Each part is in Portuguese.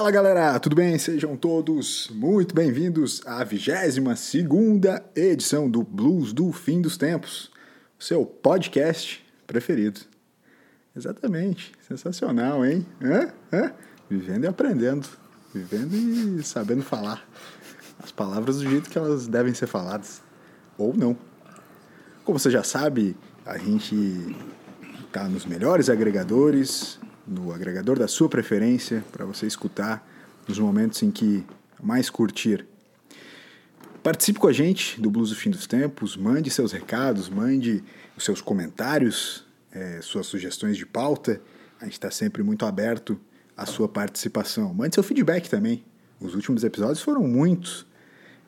Fala galera, tudo bem? Sejam todos muito bem-vindos à 22 segunda edição do Blues do Fim dos Tempos, seu podcast preferido. Exatamente, sensacional, hein? Hã? Hã? Vivendo e aprendendo, vivendo e sabendo falar as palavras do jeito que elas devem ser faladas, ou não. Como você já sabe, a gente está nos melhores agregadores, no agregador da sua preferência, para você escutar nos momentos em que mais curtir. Participe com a gente do Blues do Fim dos Tempos, mande seus recados, mande os seus comentários, é, suas sugestões de pauta. A gente está sempre muito aberto à sua participação. Mande seu feedback também. Os últimos episódios foram muitos,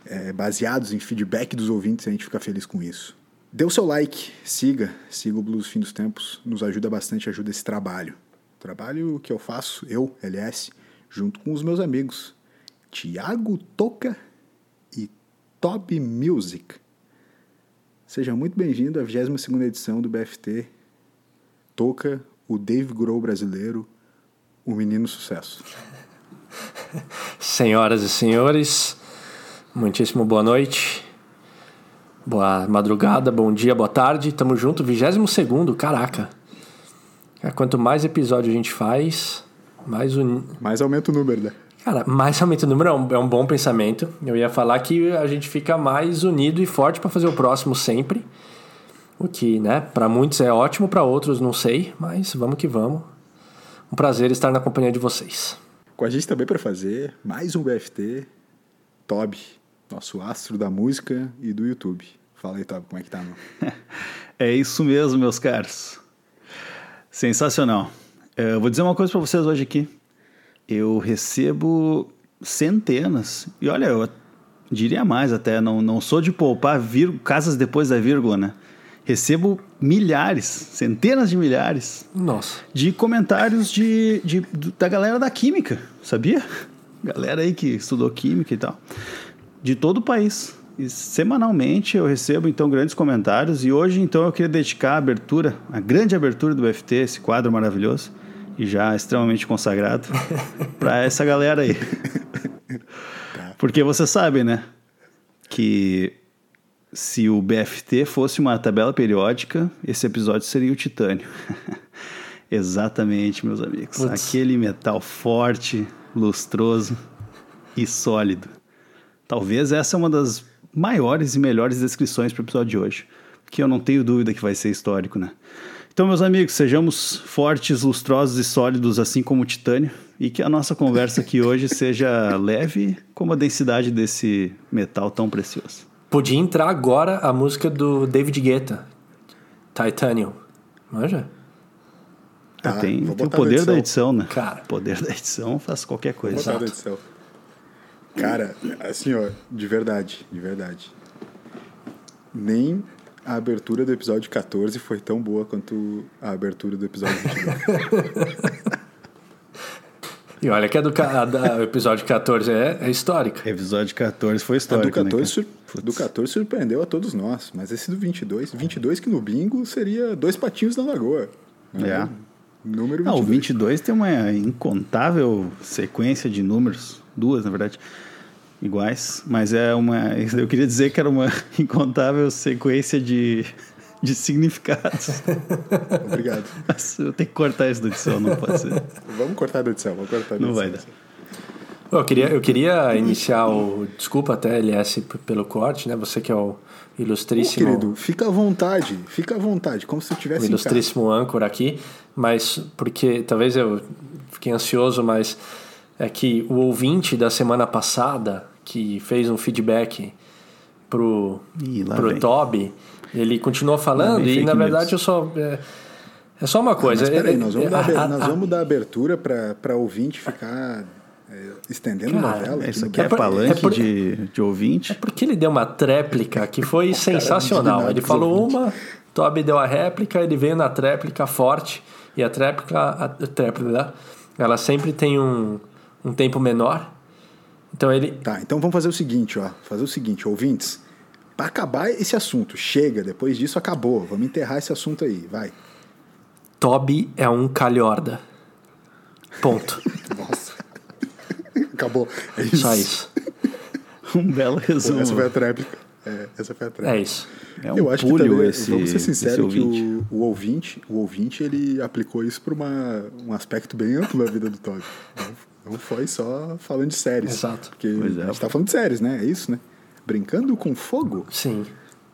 é, baseados em feedback dos ouvintes, a gente fica feliz com isso. Dê o seu like, siga, siga o Blues Fim dos Tempos, nos ajuda bastante, ajuda esse trabalho. Trabalho que eu faço, eu, LS, junto com os meus amigos Tiago Toca e Top Music. Seja muito bem-vindo à 22 edição do BFT. Toca, o Dave Grohl brasileiro, o menino sucesso. Senhoras e senhores, muitíssimo boa noite. Boa madrugada, bom dia, boa tarde. Tamo junto, 22 segundo, caraca. É, quanto mais episódio a gente faz, mais un... Mais aumenta o número, né? Cara, mais aumenta o número é um, é um bom pensamento. Eu ia falar que a gente fica mais unido e forte para fazer o próximo sempre. O que, né, para muitos é ótimo, para outros não sei, mas vamos que vamos. Um prazer estar na companhia de vocês. Com a gente também para fazer mais um BFT, Toby, nosso astro da música e do YouTube. Fala aí, Toby, como é que tá, meu? é isso mesmo, meus caros. Sensacional. É, eu vou dizer uma coisa para vocês hoje aqui. Eu recebo centenas, e olha, eu diria mais até, não, não sou de poupar casas depois da vírgula, né? Recebo milhares, centenas de milhares Nossa. de comentários de, de, da galera da química, sabia? Galera aí que estudou química e tal. De todo o país. E semanalmente eu recebo então grandes comentários e hoje então eu queria dedicar a abertura, a grande abertura do BFT, esse quadro maravilhoso e já extremamente consagrado para essa galera aí. Tá. Porque você sabe, né, que se o BFT fosse uma tabela periódica, esse episódio seria o titânio. Exatamente, meus amigos. Putz. Aquele metal forte, lustroso e sólido. Talvez essa é uma das maiores e melhores descrições para o episódio de hoje, que eu não tenho dúvida que vai ser histórico, né? Então, meus amigos, sejamos fortes, lustrosos e sólidos, assim como o titânio, e que a nossa conversa aqui hoje seja leve como a densidade desse metal tão precioso. Podia entrar agora a música do David Guetta, Titanium. Manja? Ah, tem, tem o poder da edição, né? Cara. O poder da edição faz qualquer coisa. Vou botar da edição. Cara, assim, ó, de verdade, de verdade. Nem a abertura do episódio 14 foi tão boa quanto a abertura do episódio 22. e olha que a do, a da episódio 14 é, é histórica. Episódio 14 foi histórico, a do 14, né, do 14 surpreendeu a todos nós, mas esse do 22, 22 que no bingo seria dois patinhos na lagoa. Né? É. Número 22. Não, o 22 tem uma incontável sequência de números duas, na verdade, iguais, mas é uma. Eu queria dizer que era uma incontável sequência de, de significados. Obrigado. Eu tenho que cortar isso da edição, não pode ser. Vamos cortar da edição, vamos cortar da Não vai dar. Eu queria, eu queria iniciar o. Desculpa até, LS, pelo corte, né? Você que é o ilustríssimo. Ô, querido, fica à vontade, fica à vontade, como se tivesse. O ilustríssimo âncora aqui, mas porque talvez eu fiquei ansioso, mas é que o ouvinte da semana passada, que fez um feedback pro, Ih, pro vem. Toby, ele continuou falando e na verdade news. eu só. É, é só uma coisa. Ah, mas peraí, nós vamos, dar, a, nós vamos dar abertura para ouvinte ficar é, estendendo Cara, novela. Isso aqui é, é palanque é por, de, de ouvinte. É porque ele deu uma tréplica que foi sensacional. Ele falou uma, Toby deu a réplica, ele veio na tréplica forte. E a tréplica, a tréplica ela sempre tem um, um tempo menor. Então ele. Tá, então vamos fazer o seguinte, ó. Fazer o seguinte, ouvintes. Para acabar esse assunto, chega, depois disso acabou. Vamos enterrar esse assunto aí, vai. Toby é um calhorda. Ponto. Nossa. Acabou. É isso. Só isso. Um belo resumo. Essa foi a tréplica. É, essa foi a tréplica. É isso. É um eu acho que também, esse, vamos ser sinceros que o, o ouvinte, o ouvinte ele aplicou isso para um aspecto bem amplo da vida do Todd. Não, foi só falando de séries. Exato. Porque Pois é. a gente tá falando de séries, né? É isso, né? Brincando com fogo? Sim.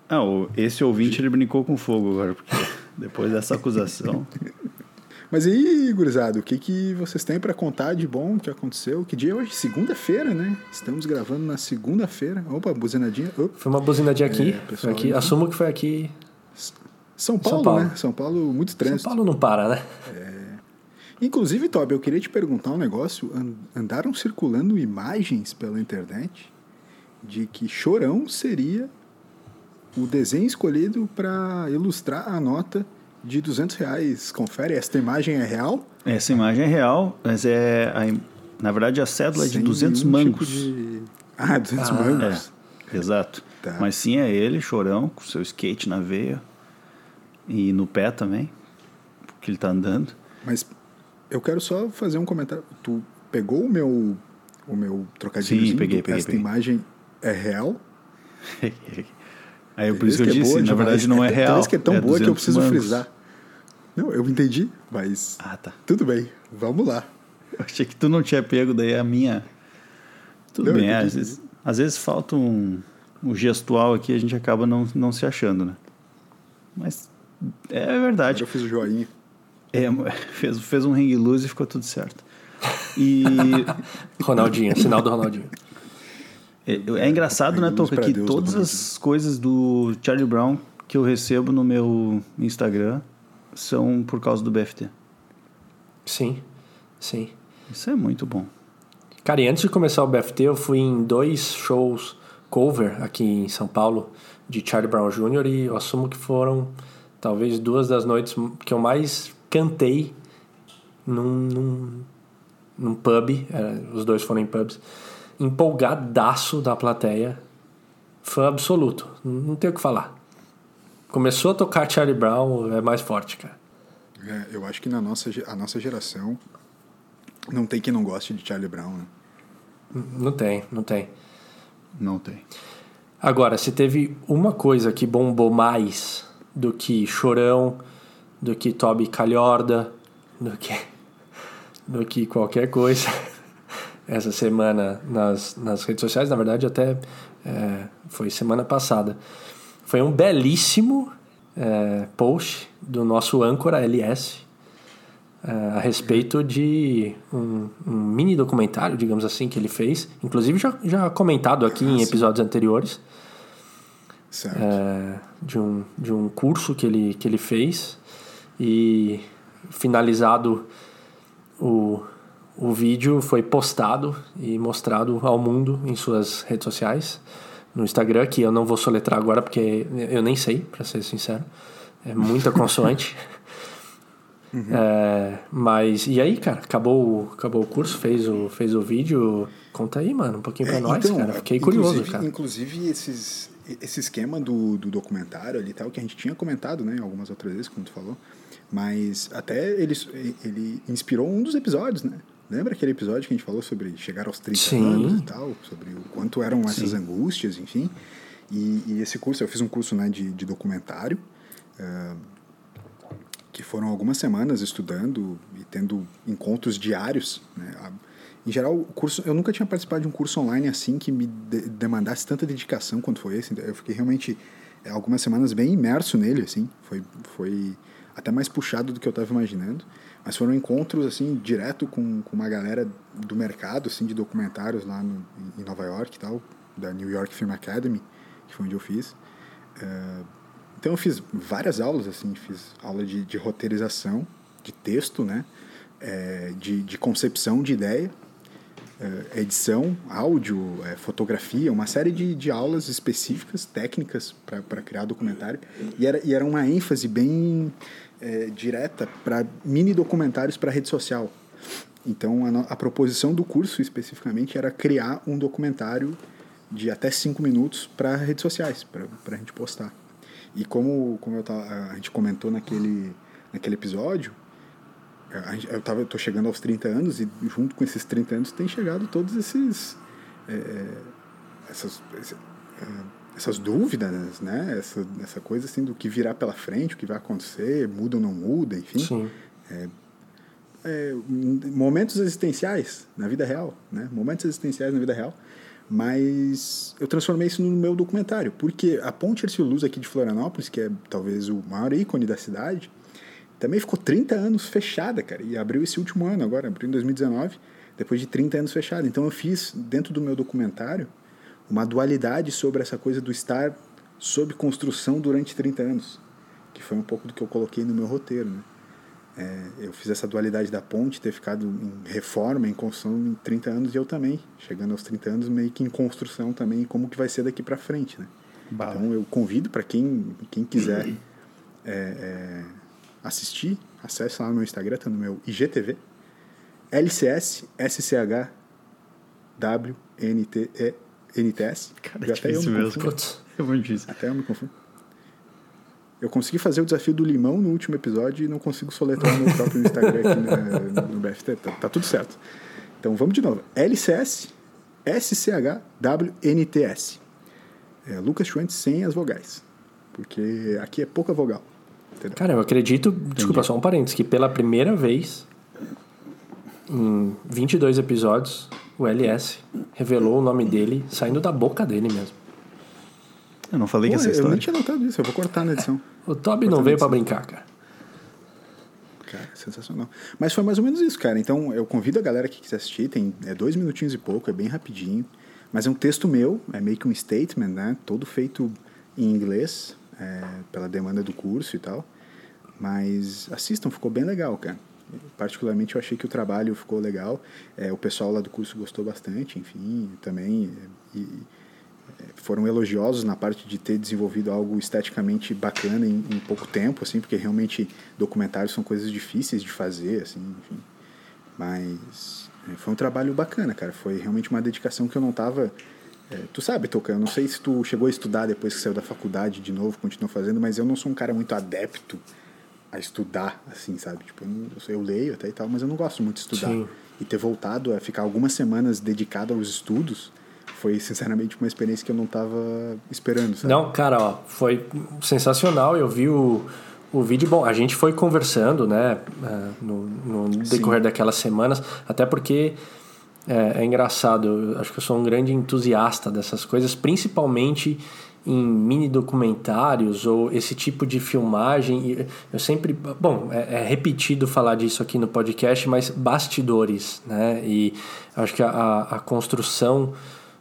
Ah, esse ouvinte ele brincou com fogo agora, porque depois dessa acusação. Mas e aí, gurizada, o que, que vocês têm para contar de bom que aconteceu? Que dia é hoje? Segunda-feira, né? Estamos gravando na segunda-feira. Opa, buzinadinha. Opa. Foi uma buzinadinha aqui. É, foi aqui. então. Assumo que foi aqui. São Paulo, Paulo. né? São Paulo, muito São trânsito. Paulo não para, né? Inclusive, Toby, eu queria te perguntar um negócio. An- Andaram circulando imagens pela internet de que Chorão seria o desenho escolhido para ilustrar a nota de 200 reais. Confere, esta imagem é real? Essa imagem é real, mas é. a na verdade, a cédula é de Sem 200 nenhum tipo mangos. de- Ah, 200 Ah, mangos. É, exato. Tá. Mas sim, é ele, chorão, com seu skate na veia e no pé também, porque ele tá andando. Mas eu quero só fazer um comentário. Tu pegou o meu, o meu trocadilho? Sim, peguei, peguei, Esta peguei. imagem é real? Aí por isso que eu é disse, boa na verdade não é real. Por isso que é tão boa que eu 200 preciso mangos. frisar. Não, eu entendi, mas Ah, tá. tudo bem. Vamos lá. Eu achei que tu não tinha pego, daí a minha. Tudo Não, bem, eu às vezes, às vezes falta um, um gestual aqui, a gente acaba não, não se achando, né? Mas é verdade. eu fiz o joinha. É, fez, fez um ring loose e ficou tudo certo. E Ronaldinho, sinal do Ronaldinho. é, é engraçado, né, Toca, que Deus, todas as coisas do Charlie Brown que eu recebo no meu Instagram são por causa do BFT. Sim, sim. Isso é muito bom. Cara, e antes de começar o BFT, eu fui em dois shows cover aqui em São Paulo de Charlie Brown Jr. e eu assumo que foram talvez duas das noites que eu mais cantei num, num, num pub. era- os dois foram em pubs. Empolgadaço da plateia. Fã absoluto. Não tem o que falar. Começou a tocar Charlie Brown, é mais forte, cara. É, eu acho que na nossa, a nossa geração não tem quem não goste de Charlie Brown, né? Não tem, não tem. Não tem. Agora, se teve uma coisa que bombou mais do que Chorão, do que Toby Calhorda, do que, do que qualquer coisa. Essa semana nas, nas redes sociais, na verdade até é, foi semana passada, foi um belíssimo é, post do nosso âncora LS é, a respeito de um, um mini documentário, digamos assim, que ele fez, inclusive já, já comentado aqui em episódios anteriores, Certo. é, de, um, de um curso que ele, que ele fez e finalizado o, o vídeo foi postado e mostrado ao mundo em suas redes sociais no Instagram, que eu não vou soletrar agora porque eu nem sei, para ser sincero. É muita consoante. É, mas e aí, cara? Acabou, acabou o curso, fez o, fez o vídeo. Conta aí, mano, um pouquinho pra É, nós, então, cara. Fiquei curioso, cara. Inclusive, esses, esse esquema do, do documentário ali e tal, que a gente tinha comentado, né, algumas outras vezes, como tu falou, mas até ele, ele inspirou um dos episódios, né? Lembra aquele episódio que a gente falou sobre chegar aos 30 Sim. anos e tal, sobre o quanto eram essas angústias, enfim. E, e esse curso, eu fiz um curso né, de, de documentário, ah, que foram algumas semanas estudando e tendo encontros diários. Né? Em geral, o curso, eu nunca tinha participado de um curso online assim que me de- demandasse tanta dedicação quanto foi esse. Eu fiquei realmente é, algumas semanas bem imerso nele, assim. Foi, foi até mais puxado do que eu estava imaginando. Mas foram encontros assim direto com, com uma galera do mercado, assim, de documentários lá no, em Nova York e tal, da New York Film Academy, que foi onde eu fiz. Eh, então eu fiz várias aulas, assim, fiz aula de, de roteirização, de texto, né? Eh, de, de concepção de ideia, eh, edição, áudio, eh, fotografia, uma série de, de aulas específicas, técnicas para criar documentário. E era, e era uma ênfase bem eh, direta para mini documentários para rede social. Então a, a proposição do curso especificamente era criar um documentário de até cinco minutos para redes sociais, para a gente postar. E como, como eu tava, a gente comentou naquele, naquele episódio, eu tava, eu chegando aos 30 anos e junto com esses 30 anos tem chegado todos esses é, essas essas dúvidas, né? Essa, essa coisa assim do que virá pela frente, o que vai acontecer, muda ou não muda, enfim. Sim. É, é, momentos existenciais na vida real, né? Momentos existenciais na vida real. Mas eu transformei isso no meu documentário, porque a Ponte Ercílio Luz aqui de Florianópolis, que é talvez o maior ícone da cidade, também ficou 30 anos fechada, cara, e abriu esse último ano agora, abriu em 2019, depois de 30 anos fechada. Então eu fiz dentro do meu documentário uma dualidade sobre essa coisa do estar sob construção durante 30 anos, que foi um pouco do que eu coloquei no meu roteiro, né? É, eu fiz essa dualidade da ponte, ter ficado em reforma, em construção em 30 anos, e eu também, chegando aos 30 anos, meio que em construção também, como que vai ser daqui para frente, né? Então eu convido para quem, quem quiser é, é, assistir, acesse lá no meu Instagram, tá no meu IGTV, LCS SCH WNTE NTS. Cara, é até eu me mesmo. Putz, é muito difícil. Até eu me confundo. Eu consegui fazer o desafio do limão no último episódio e não consigo soletrar no meu próprio Instagram aqui na, no BFT. Tá, tá, tudo certo. Então vamos de novo. LCS SCHWNTS. É, Lucas Schwantz sem as vogais. Porque aqui é pouca vogal. Entendeu? Cara, eu acredito, Entendi. desculpa, só um parênteses, que pela primeira vez em 22 episódios o LS revelou o nome dele saindo da boca dele mesmo. Eu não falei Pô, que essa história. Eu nem tinha notado isso, eu vou cortar na edição. o Toby não veio para brincar, cara. Cara, sensacional. Mas foi mais ou menos isso, cara. Então eu convido a galera que quiser assistir, tem é dois minutinhos e pouco, é bem rapidinho. Mas é um texto meu, é meio que um statement, né? Todo feito em inglês, é, pela demanda do curso e tal. Mas assistam, ficou bem legal, cara particularmente eu achei que o trabalho ficou legal. É, o pessoal lá do curso gostou bastante, enfim, também. E, foram elogiosos na parte de ter desenvolvido algo esteticamente bacana em, em, pouco tempo, assim, porque realmente documentários são coisas difíceis de fazer, assim, enfim. Mas é, foi um trabalho bacana, cara. Foi realmente uma dedicação que eu não tava. É, tu sabe, Toca, eu não sei se tu chegou a estudar depois que saiu da faculdade de novo, continuou fazendo, mas eu não sou um cara muito adepto a estudar, assim, sabe? Tipo, eu, não, eu, leio até e tal, mas eu não gosto muito de estudar. Sim. E ter voltado a ficar algumas semanas dedicado aos estudos foi, sinceramente, uma experiência que eu não estava esperando, sabe? Não, cara, ó, foi sensacional. Eu vi o, o vídeo. Bom, a gente foi conversando, né, é, no, no decorrer Sim. daquelas semanas, até porque. É, é engraçado, eu acho que eu sou um grande entusiasta dessas coisas, principalmente em mini documentários ou esse tipo de filmagem. Eu sempre. Bom, é, é, repetido falar disso aqui no podcast, mas bastidores, né? E acho que a, a construção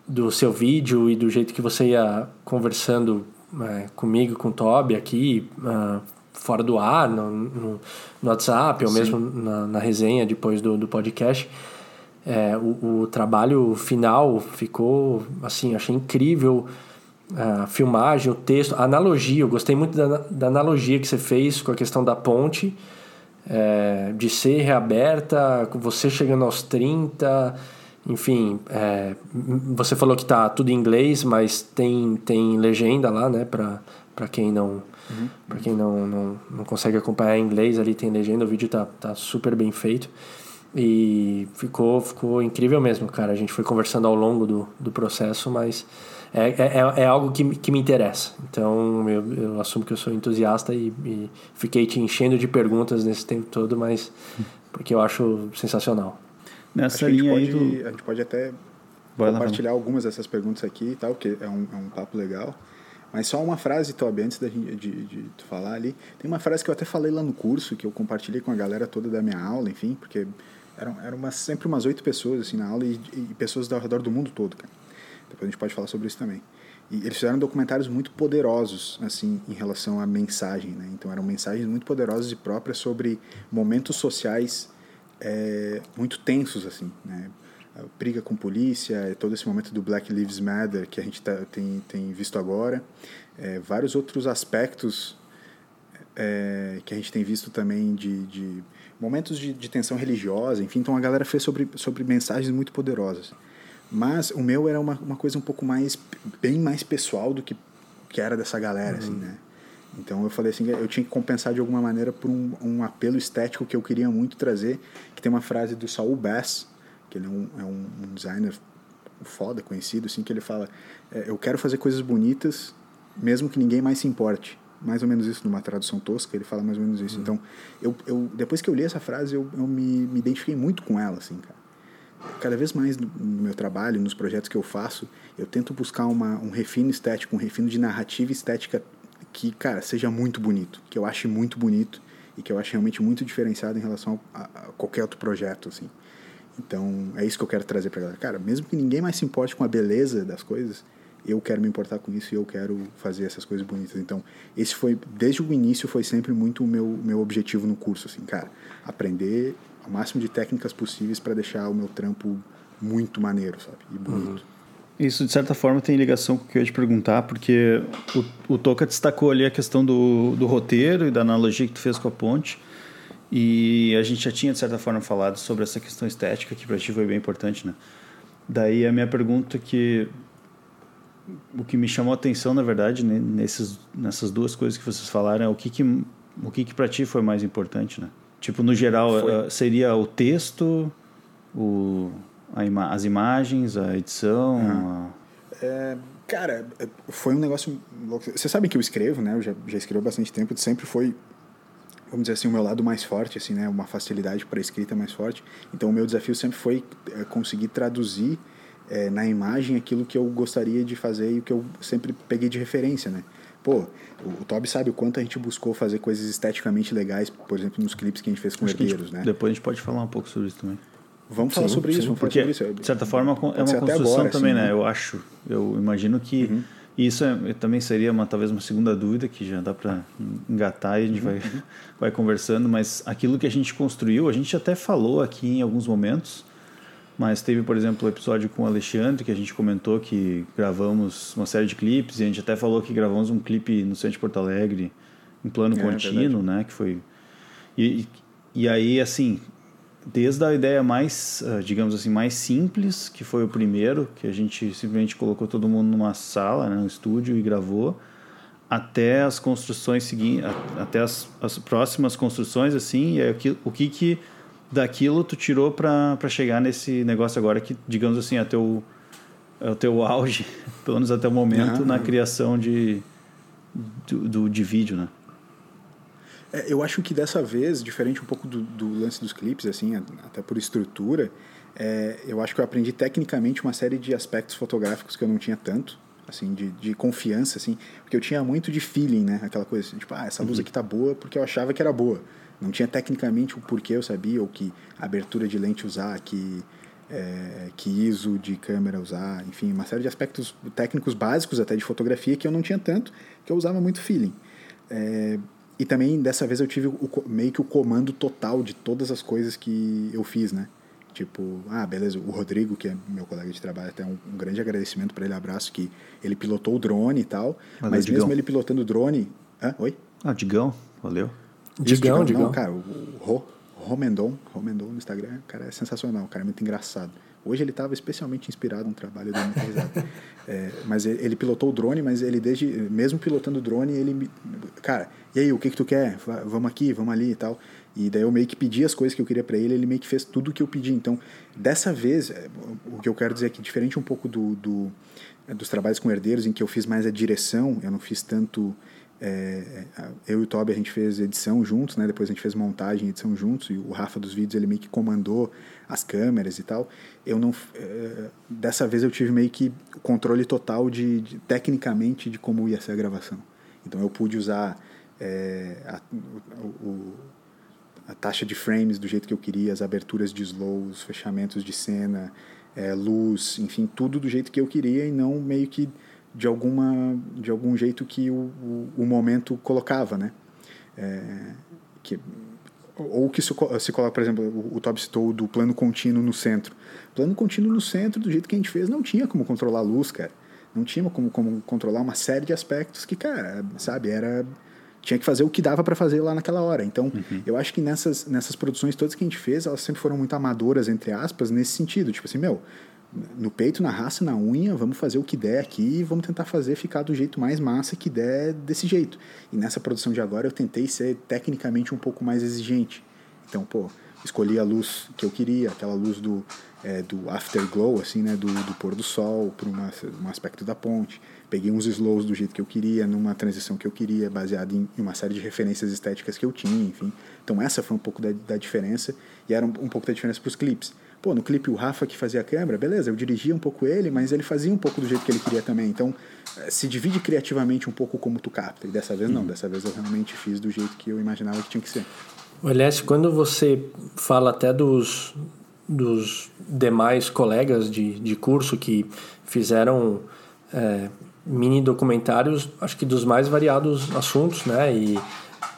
do seu vídeo e do jeito que você ia conversando é, comigo, com o Toby aqui, uh, fora do ar, no, no, no WhatsApp, ou Sim. mesmo na, na, resenha depois do, do podcast. É, o, o trabalho final ficou assim, achei incrível a filmagem, o texto, a analogia. Eu gostei muito da, da analogia que você fez com a questão da ponte, é, de ser reaberta, com você chegando aos 30. Enfim, é, você falou que tá tudo em inglês, mas tem, tem legenda lá, né, para quem não. Uhum. Para quem não, não, não consegue acompanhar em inglês, ali tem legenda, o vídeo tá, tá super bem feito. E ficou, ficou incrível mesmo, cara. A gente foi conversando ao longo do, do processo, mas é, é, é algo que, que me interessa. Então eu, eu assumo que eu sou entusiasta e, e fiquei te enchendo de perguntas nesse tempo todo, mas porque eu acho sensacional. Nessa linha aí pode, do... A gente pode até Vai compartilhar lá, algumas dessas perguntas aqui e tal, que é um, é um papo legal. Mas só uma frase, Toby, antes da gente, de, de, de falar ali. Tem uma frase que eu até falei lá no curso, que eu compartilhei com a galera toda da minha aula, enfim, porque eram, eram uma, sempre umas oito pessoas assim na aula e, e pessoas ao redor do mundo todo, cara. Depois a gente pode falar sobre isso também. E eles fizeram documentários muito poderosos, assim, em relação à mensagem, né? Então eram mensagens muito poderosas e próprias sobre momentos sociais é, muito tensos, assim, né? briga com polícia, todo esse momento do Black Lives Matter que a gente tá, tem, tem visto agora, é, vários outros aspectos é, que a gente tem visto também de, de momentos de, de, tensão religiosa, enfim, então a galera fez sobre, sobre mensagens muito poderosas. Mas o meu era uma, uma coisa um pouco mais, bem mais pessoal do que, que era dessa galera, assim, uhum. assim, né? Então eu falei assim, eu tinha que compensar de alguma maneira por um, um apelo estético que eu queria muito trazer, que tem uma frase do Saul Bass, que ele é um, é um, um designer foda, conhecido, assim, que ele fala, é, eu quero fazer coisas bonitas, mesmo que ninguém mais se importe. Mais ou menos isso numa tradução tosca, ele fala mais ou menos isso. Uhum. Então, eu, eu, depois que eu li essa frase, eu, eu me, me identifiquei muito com ela, assim, cara cada vez mais no meu trabalho, nos projetos que eu faço, eu tento buscar uma, um refino estético, um refino de narrativa estética que, cara, seja muito bonito, que eu ache muito bonito e que eu ache realmente muito diferenciado em relação a, a qualquer outro projeto, assim. Então, é isso que eu quero trazer pra galera. Cara, mesmo que ninguém mais se importe com a beleza das coisas, eu quero me importar com isso e eu quero fazer essas coisas bonitas. Então, esse foi, desde o início, foi sempre muito o meu, meu objetivo no curso, assim, cara, aprender o máximo de técnicas possíveis para deixar o meu trampo muito maneiro, sabe? E bonito. Uhum. Isso, de certa forma, tem ligação com o que eu ia te perguntar, porque o, o Toca destacou ali a questão do, do roteiro e da analogia que tu fez com a ponte. E a gente já tinha, de certa forma, falado sobre essa questão estética, que para ti foi bem importante, né? Daí a minha pergunta que... O que me chamou a atenção, na verdade, nesses, nessas duas coisas que vocês falaram, é o que que, o que, que para ti foi mais importante, né? Tipo, no geral, foi. Eh, seria o texto, o, ima as imagens, a edição... Ah. A... É, cara, foi um negócio louco. Você sabe que eu escrevo, né? Eu já, já escrevo há bastante tempo. Sempre foi, vamos dizer assim, o meu lado mais forte, assim, né? Uma facilidade para escrita mais forte. Então, o meu desafio sempre foi é, conseguir traduzir é, na imagem aquilo que eu gostaria de fazer e o que eu sempre peguei de referência, né? Pô, o, Toby sabe o quanto a gente buscou fazer coisas esteticamente legais, por exemplo, nos clipes que a gente fez com Acho herdeiros, né? Depois a gente pode falar um pouco sobre isso também. Vamos sim, falar sobre sim, isso, vamos porque, falar sobre isso. De certa forma, é uma construção agora, também, assim, né? Eu acho, eu imagino que uhum. isso é, também seria uma, talvez uma segunda dúvida que já dá para engatar e a gente uhum. vai, vai conversando, mas aquilo que a gente construiu, a gente até falou aqui em alguns momentos, mas teve, por exemplo, o episódio com o Alexandre, que a gente comentou que gravamos uma série de clipes, e a gente até falou que gravamos um clipe no centro de Porto Alegre, em plano é, contínuo, né? Que foi... E, e aí, assim, desde a ideia mais, ah, digamos assim, mais simples, que foi o primeiro, que a gente simplesmente colocou todo mundo numa sala, né, no estúdio e gravou, até as construções seguintes, até as, as próximas construções, assim, e aí, o que que daquilo tu tirou para chegar nesse negócio agora que, digamos assim, é, teu, é o teu auge, pelo menos até o momento, na criação de, do, do, de vídeo, né? É, eu acho que dessa vez, diferente um pouco do, do lance dos clipes, assim, até por estrutura, é, eu acho que eu aprendi tecnicamente uma série de aspectos fotográficos que eu não tinha tanto, assim, de, de confiança, assim, porque eu tinha muito de feeling, né? Aquela coisa assim, tipo, ah, essa luz uhum. aqui tá boa porque eu achava que era boa. Não tinha tecnicamente o porquê eu sabia, ou que abertura de lente usar, que, é, que ISO de câmera usar, enfim, uma série de aspectos técnicos básicos até de fotografia que eu não tinha tanto, que eu usava muito feeling. É, e também dessa vez eu tive o, meio que o comando total de todas as coisas que eu fiz, né? Tipo, ah, beleza, o Rodrigo, que é meu colega de trabalho, até um, um grande agradecimento para ele, abraço, que ele pilotou o drone e tal, valeu, mas Digão. mesmo ele pilotando o drone. Hã? Oi? Ah, Digão, valeu. Digão, Digão. Não, cara, o Ro, Romendon, Romendon no Instagram, cara, é sensacional, o cara é muito engraçado. Hoje ele estava especialmente inspirado no trabalho dele, é, mas ele, ele, pilotou o drone, mas ele desde, mesmo pilotando o drone, ele, cara, e aí, o que que tu quer? Vamos aqui, vamos ali e tal. E daí eu meio que pedi as coisas que eu queria para ele, ele meio que fez tudo o que eu pedi. Então, dessa vez, é, o que eu quero dizer é que diferente um pouco do, do dos trabalhos com herdeiros, em que eu fiz mais a direção, eu não fiz tanto é, eu e o Toby a gente fez edição juntos, né? Depois a gente fez montagem e edição juntos e o Rafa dos vídeos ele meio que comandou as câmeras e tal. Eu não é, dessa vez eu tive meio que o controle total de, de, tecnicamente de como ia ser a gravação. Então eu pude usar é, a, o, a taxa de frames do jeito que eu queria, as aberturas de slow, os fechamentos de cena, é, luz, enfim, tudo do jeito que eu queria e não meio que de alguma de algum jeito que o, o, o momento colocava, né? É, que, ou que se, se coloca, por exemplo, o, o Tob citou do plano contínuo no centro. Plano contínuo no centro, do jeito que a gente fez, não tinha como controlar a luz, cara. Não tinha como, como controlar uma série de aspectos que, cara, sabe, era tinha que fazer o que dava para fazer lá naquela hora. Então, uhum. eu acho que nessas, nessas produções todas que a gente fez, elas sempre foram muito amadoras, entre aspas, nesse sentido. Tipo assim, meu, no peito, na raça, na unha, vamos fazer o que der aqui e vamos tentar fazer ficar do jeito mais massa que der desse jeito. E nessa produção de agora eu tentei ser tecnicamente um pouco mais exigente. Então, pô, escolhi a luz que eu queria, aquela luz do, é, do afterglow, assim, né, do, do pôr do sol para um aspecto da ponte. Peguei uns slows do jeito que eu queria, numa transição que eu queria, baseado em, em uma série de referências estéticas que eu tinha, enfim. Então essa foi um pouco da, da diferença e era um, um pouco da diferença para os clipes. Pô, no clipe o Rafa que fazia a câmera, beleza, eu dirigia um pouco ele, mas ele fazia um pouco do jeito que ele queria também. Então, eh, se divide criativamente um pouco como tu capta. E dessa vez não, uhum. dessa vez eu realmente fiz do jeito que eu imaginava que tinha que ser. Aliás, quando você fala até dos, dos demais colegas de, de curso que fizeram é, mini documentários, acho que dos mais variados assuntos, né? E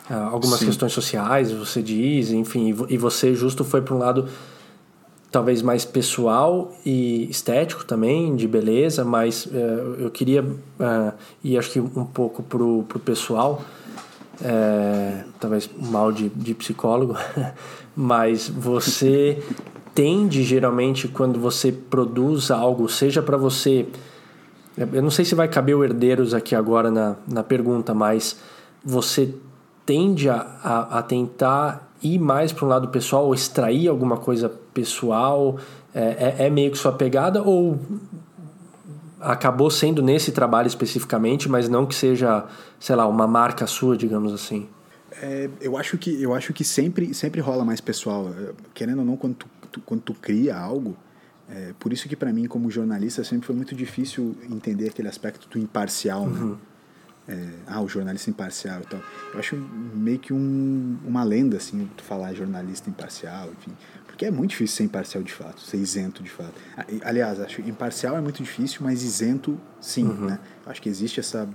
ah, algumas Sim. questões sociais, você diz, enfim, e você justo foi para um lado talvez mais pessoal e estético também, de beleza, mas uh, eu queria uh, ir acho que um pouco pro, pro pessoal, é, talvez mal de, de psicólogo, mas você tende geralmente quando você produz algo, seja para você, eu não sei se vai caber o herdeiros aqui agora na, na pergunta, mas você tende a, a, a tentar ir mais para um lado pessoal ou extrair alguma coisa pessoal? É, é, é, meio que sua pegada ou acabou sendo nesse trabalho especificamente, mas não que seja, sei lá, uma marca sua, digamos assim? É, eu acho que eu acho que sempre sempre rola mais pessoal. Querendo ou não, quando tu, tu quando tu cria algo, é, por isso que para mim como jornalista sempre foi muito difícil entender aquele aspecto do imparcial, né? uhum. é, ah, o jornalista imparcial e tal. Eu acho meio que um, uma lenda, assim, tu falar jornalista imparcial, enfim. Porque é muito difícil ser imparcial de fato, ser isento de fato. Aliás, acho que imparcial é muito difícil, mas isento, sim, uhum. né? Acho que existe essa,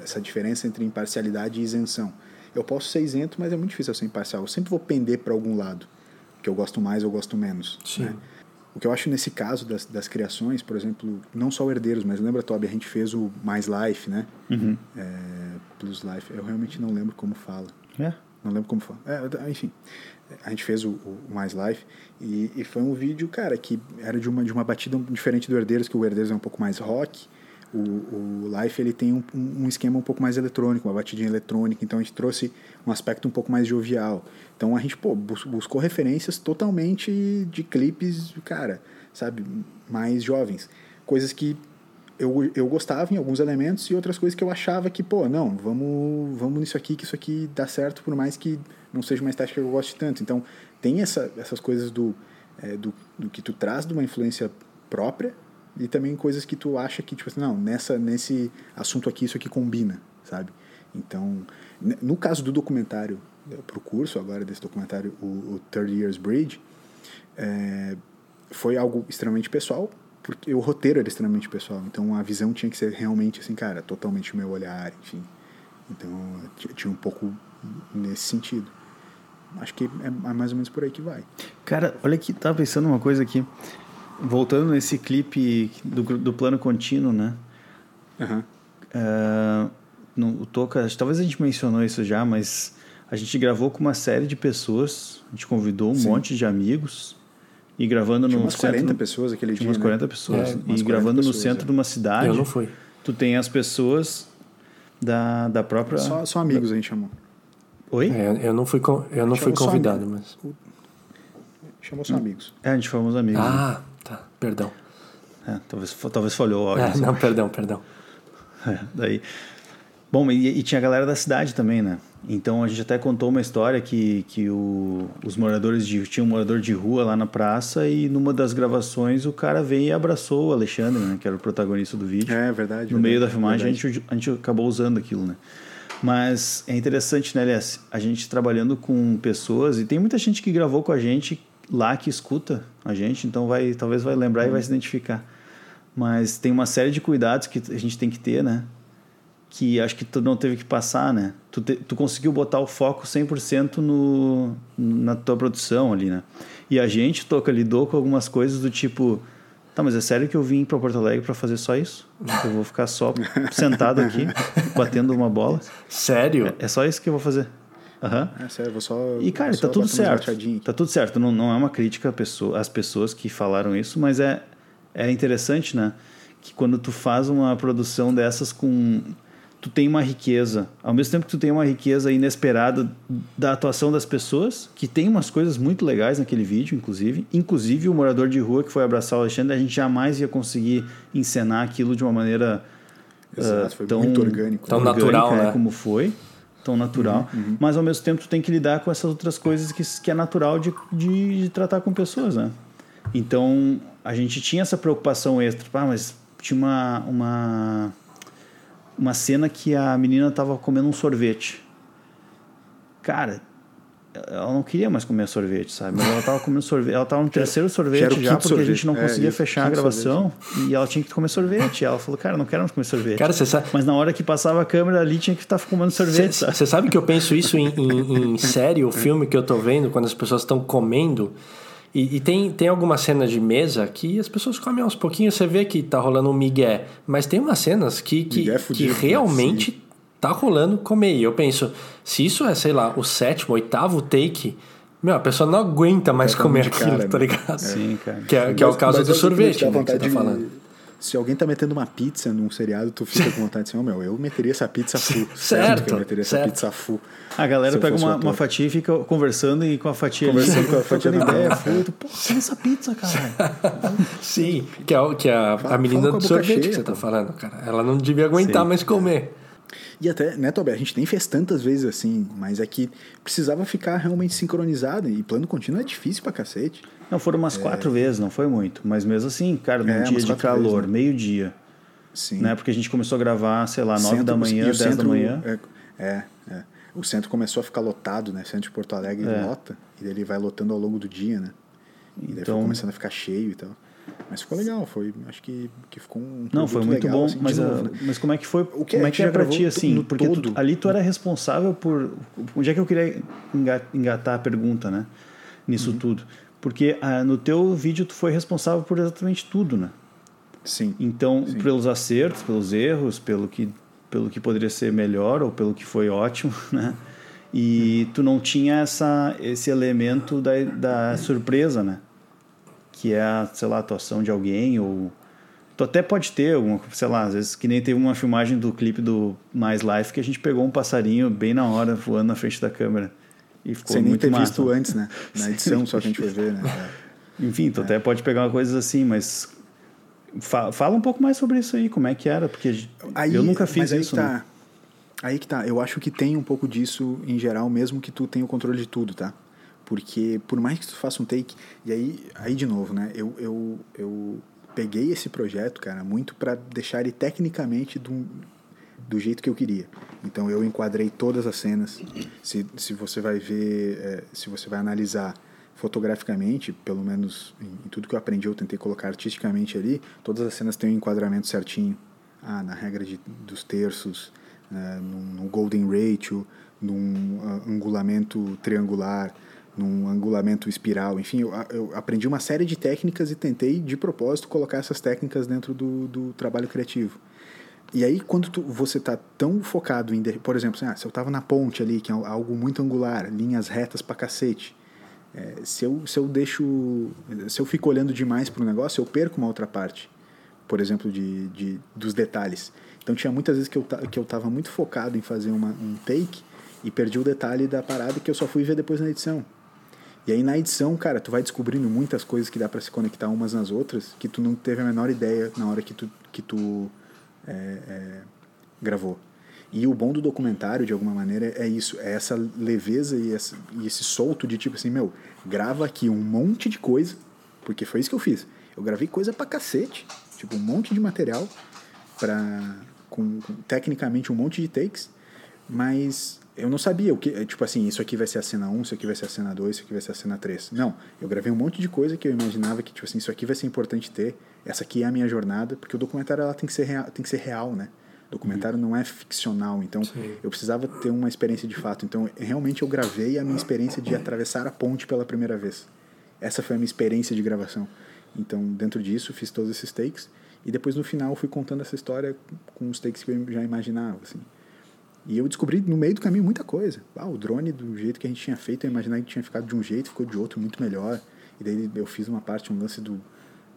essa diferença entre imparcialidade e isenção. Eu posso ser isento, mas é muito difícil eu ser imparcial. Eu sempre vou pender para algum lado, que eu gosto mais ou gosto menos. Sim. Né? O que eu acho nesse caso das, das criações, por exemplo, não só o Herdeiros, mas lembra, Toby, a gente fez o Mais Life, né? Uhum. É, Plus Life. Eu realmente não lembro como fala. É? Não lembro como fala. É, enfim, a gente fez o, o Mais Life e, e, foi um vídeo, cara, que era de uma, de uma batida diferente do Herdeiros, que o Herdeiros é um pouco mais rock. O, o Life ele tem um, um esquema um pouco mais eletrônico, uma batidinha eletrônica, então a gente trouxe um aspecto um pouco mais jovial. Então a gente pô, buscou referências totalmente de clipes, cara, sabe, mais jovens. Coisas que eu, eu gostava em alguns elementos e outras coisas que eu achava que, pô, não, vamos, vamos nisso aqui, que isso aqui dá certo, por mais que não seja uma estética que eu goste tanto. Então tem essa, essas coisas do, é, do, do que tu traz de uma influência própria e também coisas que tu acha que, tipo assim, não, nessa, nesse assunto aqui, isso aqui combina, sabe? Então, no caso do documentário é, para o curso agora desse documentário, o, o Third Years Bridge, é, foi algo extremamente pessoal, porque o roteiro era extremamente pessoal, então a visão tinha que ser realmente assim, cara, totalmente o meu olhar, enfim. Então tinha um pouco nesse sentido. Acho que é mais ou menos por aí que vai. Cara, olha aqui, tava pensando uma coisa aqui. Voltando nesse clipe do, do plano contínuo, né? Uhum. Uh, no, o Toca, talvez a gente mencionou isso já, mas a gente gravou com uma série de pessoas, a gente convidou um Sim. monte de amigos e gravando Tinha no umas centro. 40 pessoas aquele Tinha dia. Umas 40 né? pessoas. É, e gravando pessoas, no centro é. de uma cidade. Eu não fui. Tu tem as pessoas da, da própria. Só, só amigos a gente chamou. Oi? É, eu não fui, eu não fui convidado, mas. Chamou só amigos. É, a gente os amigos. Ah, né? tá. Perdão. É, talvez, talvez falhou o áudio. É, não, perdão, perdão. É, daí. Bom, e, e, tinha a galera da cidade também, né? Então a gente até contou uma história que, que o, os moradores de. Tinha um morador de rua lá na praça e numa das gravações o cara veio e abraçou o Alexandre, né? Que era o protagonista do vídeo. É, verdade. No verdade, meio da filmagem a gente, a gente acabou usando aquilo, né? Mas é interessante, né, Aliás? A gente trabalhando com pessoas e tem muita gente que gravou com a gente lá que escuta a gente, então vai talvez vai lembrar hum. e vai se identificar. Mas tem uma série de cuidados que a gente tem que ter, né? que acho que tu não teve que passar, né? Tu, te, tu conseguiu botar o foco 100% no, na tua produção ali, né? E a gente, Toca, lidou com algumas coisas do tipo... Tá, mas é sério que eu vim para Porto Alegre para fazer só isso? Eu vou ficar só sentado aqui, batendo uma bola? Sério? É, é só isso que eu vou fazer. Uhum. É sério, vou só. E, cara, tá tudo certo. Tá tudo certo. Não, não é uma crítica às pessoa, pessoas que falaram isso, mas é, é interessante, né? Que quando tu faz uma produção dessas com tu tem uma riqueza, ao mesmo tempo que tu tem uma riqueza inesperada da atuação das pessoas, que tem umas coisas muito legais naquele vídeo, inclusive, inclusive o morador de rua que foi abraçar o Alexandre, a gente jamais ia conseguir encenar aquilo de uma maneira Exato, foi tão, muito orgânico. Tão orgânica, natural, é, né? como foi, tão natural, mas ao mesmo tempo tu tem que lidar com essas outras coisas que, que é natural de, de, de tratar com pessoas, né? Então a gente tinha essa preocupação extra, ah, mas tinha uma, uma uma cena que a menina tava comendo um sorvete. Cara, ela não queria mais comer sorvete, sabe? Mas ela tava comendo sorvete. Ela tava no terceiro sorvete já, porque a gente não sorvete. É, conseguia isso, fechar a gravação e ela tinha que comer sorvete. E ela falou, cara, não quero mais comer sorvete. Cara, você sabe. Mas na hora que passava a câmera ali, tinha que estar comendo sorvete, sabe? Você sabe que eu penso isso em, em, em série, o filme que eu tô vendo, quando as pessoas estão comendo. E, e tem, tem algumas cenas de mesa que as pessoas comem aos pouquinhos, você vê que tá rolando um migué. Mas tem umas cenas que, que, é que fudido, né? realmente tá rolando comer. E eu penso, se isso é, sei lá, o sétimo, oitavo take, meu, a pessoa não aguenta mais comer de aquilo, cara, tá né? ligado? Sim, cara. Que é, que é o caso do sorvete, né, que você tá de- falando. Se alguém tá metendo uma pizza num seriado, tu fica com vontade de dizer, oh, meu, eu meteria essa pizza full. Certo, que eu meteria essa certo. pizza full. A galera pega uma, uma fatia e fica conversando e com a fatia Conversando ali, com a fatia na ideia. Foi, tu, pô, tem essa pizza, cara. Sim, que é, o- que é a, Fala- a menina do sorvete cheia, que você tá pô. falando, cara. Ela não devia aguentar Sim. mais comer. E até, né, Tobi, a gente nem fez tantas vezes assim, mas é que precisava ficar realmente sincronizado. E plano contínuo é difícil pra cacete. Não, foram umas quatro vezes, não foi muito. Mas mesmo assim, cara, num É, dia de calor, vezes, né? meio-dia, Sim. né? Porque a gente começou a gravar, sei lá, nove da manhã, dez da centro, manhã. É, é, é. O centro começou a ficar lotado, né? O centro de Porto Alegre É. lota. E daí ele vai lotando ao longo do dia, né? E daí Então- foi começando a ficar cheio e tal. Mas ficou legal, foi, acho que, que ficou um Não, foi muito legal, bom, assim, mas, novo, ah, né? mas como é que foi? O que- como é que é pra ti assim? Porque tu- ali tu era responsável por onde é que eu queria enga- engatar a pergunta, né? Nisso Uhum. tudo. Porque ah, no teu vídeo tu foi responsável por exatamente tudo, né? Sim. Então, Sim. pelos acertos, pelos erros, pelo que, pelo que poderia ser melhor ou pelo que foi ótimo, né? E tu não tinha essa, esse elemento da, da surpresa, né? Que é, a, sei lá, a atuação de alguém ou... Tu até pode ter alguma, sei lá, às vezes que nem teve uma filmagem do clipe do Mais Life que a gente pegou um passarinho bem na hora voando na frente da câmera. E ficou Sem nem muito ter massa. visto antes, né? Na edição só que a gente foi ver, né? É. Enfim, tu até pode pegar coisas assim, mas fa- fala um pouco mais sobre isso aí, como é que era, porque eu nunca fiz mas aí isso, tá, né? Aí que tá. Eu acho que tem um pouco disso em geral, mesmo que tu tenha o controle de tudo, tá? Porque por mais que tu faça um take, e aí, aí de novo, né? Eu, eu, eu peguei esse projeto, cara, muito para deixar ele tecnicamente do, do jeito que eu queria. Então eu enquadrei todas as cenas. Se, se você vai ver, é, se você vai analisar fotograficamente, pelo menos em, em tudo que eu aprendi, eu tentei colocar artisticamente ali, todas as cenas têm um enquadramento certinho. Ah, na regra de, dos terços, né, num, num golden ratio, num ah, angulamento triangular, num angulamento espiral, enfim, eu, eu aprendi uma série de técnicas e tentei, de propósito, colocar essas técnicas dentro do, do trabalho criativo. E aí, quando tu, você tá tão focado em, por exemplo, assim, ah, se eu tava na ponte ali, que é algo muito angular, linhas retas pra cacete, é, se, eu, se eu deixo, se eu fico olhando demais pro negócio, eu perco uma outra parte, por exemplo, de, de, dos detalhes. Então tinha muitas vezes que eu, que eu muito focado em fazer uma, um take e perdi o detalhe da parada que eu só fui ver depois na edição. E aí na edição, cara, tu vai descobrindo muitas coisas que dá para se conectar umas nas outras que tu não teve a menor ideia na hora que tu, que tu é, é, gravou. E o bom do documentário, de alguma maneira, é isso, é essa leveza e, essa, e esse solto de tipo assim, meu, grava aqui um monte de coisa, porque foi isso que eu fiz. Eu gravei coisa pra cacete, tipo um monte de material para com, com tecnicamente um monte de takes, mas eu não sabia o que, tipo assim, isso aqui vai ser a cena 1, isso aqui vai ser a cena 2, isso aqui vai ser a cena 3. Não, eu gravei um monte de coisa que eu imaginava que tipo assim, isso aqui vai ser importante ter, essa aqui é a minha jornada, porque o documentário ela tem que ser real, tem que ser real, né? O documentário não é ficcional, então eu precisava ter uma experiência de fato. Então, realmente eu gravei a minha experiência de atravessar a ponte pela primeira vez. Essa foi a minha experiência de gravação. Então, dentro disso, fiz todos esses takes e depois no final fui contando essa história com os takes que eu já imaginava, assim. E eu descobri no meio do caminho muita coisa. Ah, o drone, do jeito que a gente tinha feito, eu imaginava que tinha ficado de um jeito, ficou de outro muito melhor. E daí eu fiz uma parte, um lance do,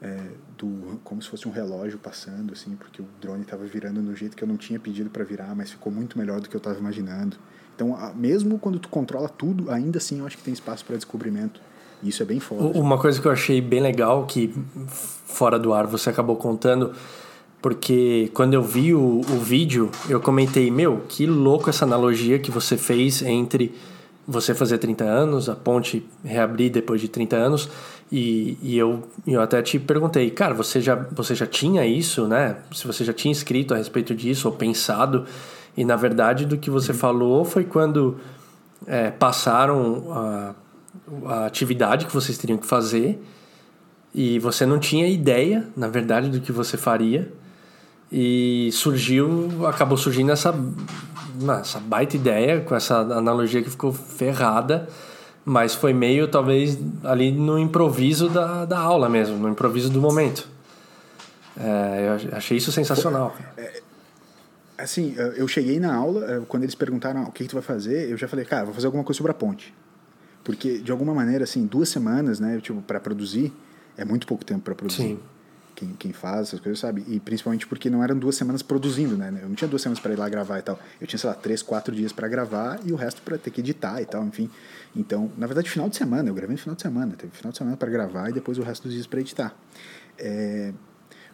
é, do como se fosse um relógio passando, assim, porque o drone estava virando do jeito que eu não tinha pedido para virar, mas ficou muito melhor do que eu estava imaginando. Então, a, mesmo quando tu controla tudo, ainda assim eu acho que tem espaço para descobrimento. E isso é bem forte. Uma coisa que eu achei bem legal, que fora do ar você acabou contando, porque quando eu vi o, o vídeo, eu comentei, meu, que louco essa analogia que você fez entre você fazer 30 anos, a ponte reabrir depois de 30 anos, e, e eu, eu até te perguntei, cara, você já, você já tinha isso, né? Se você já tinha escrito a respeito disso, ou pensado, e na verdade do que você uhum. falou foi quando é, passaram a, a atividade que vocês teriam que fazer, e você não tinha ideia, na verdade, do que você faria, e surgiu, acabou surgindo essa, essa baita ideia, com essa analogia que ficou ferrada, mas foi meio, talvez, ali no improviso da, da aula mesmo, no improviso do momento. É, eu achei isso sensacional. É, assim, eu cheguei na aula, quando eles perguntaram o que, que tu vai fazer, eu já falei, cara, vou fazer alguma coisa sobre a ponte. Porque, de alguma maneira, assim, duas semanas, né, tipo, para produzir, é muito pouco tempo para produzir. Sim. Quem, quem faz essas coisas sabe. E principalmente porque não eram duas semanas produzindo, né? Eu não tinha duas semanas para ir lá gravar e tal. Eu tinha, sei lá, três, quatro dias para gravar e o resto para ter que editar e tal, enfim. Então, na verdade, final de semana. Eu gravei no final de semana. Teve final de semana para gravar e depois o resto dos dias para editar. É...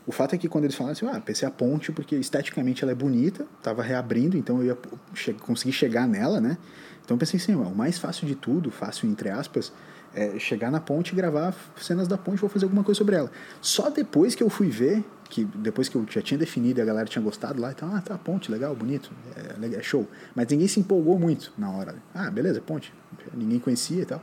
O fato é que quando eles falaram assim, ah, pensei a ponte porque esteticamente ela é bonita, tava reabrindo, então eu ia che conseguir chegar nela, né? Então eu pensei assim, o mais fácil de tudo, fácil entre aspas, é chegar na ponte e gravar cenas da ponte, vou fazer alguma coisa sobre ela. Só depois que eu fui ver, que depois que eu já tinha definido e a galera tinha gostado lá, então, ah, tá, ponte, legal, bonito, é, é show. Mas ninguém se empolgou muito na hora. Ah, beleza, ponte. Ninguém conhecia e tal.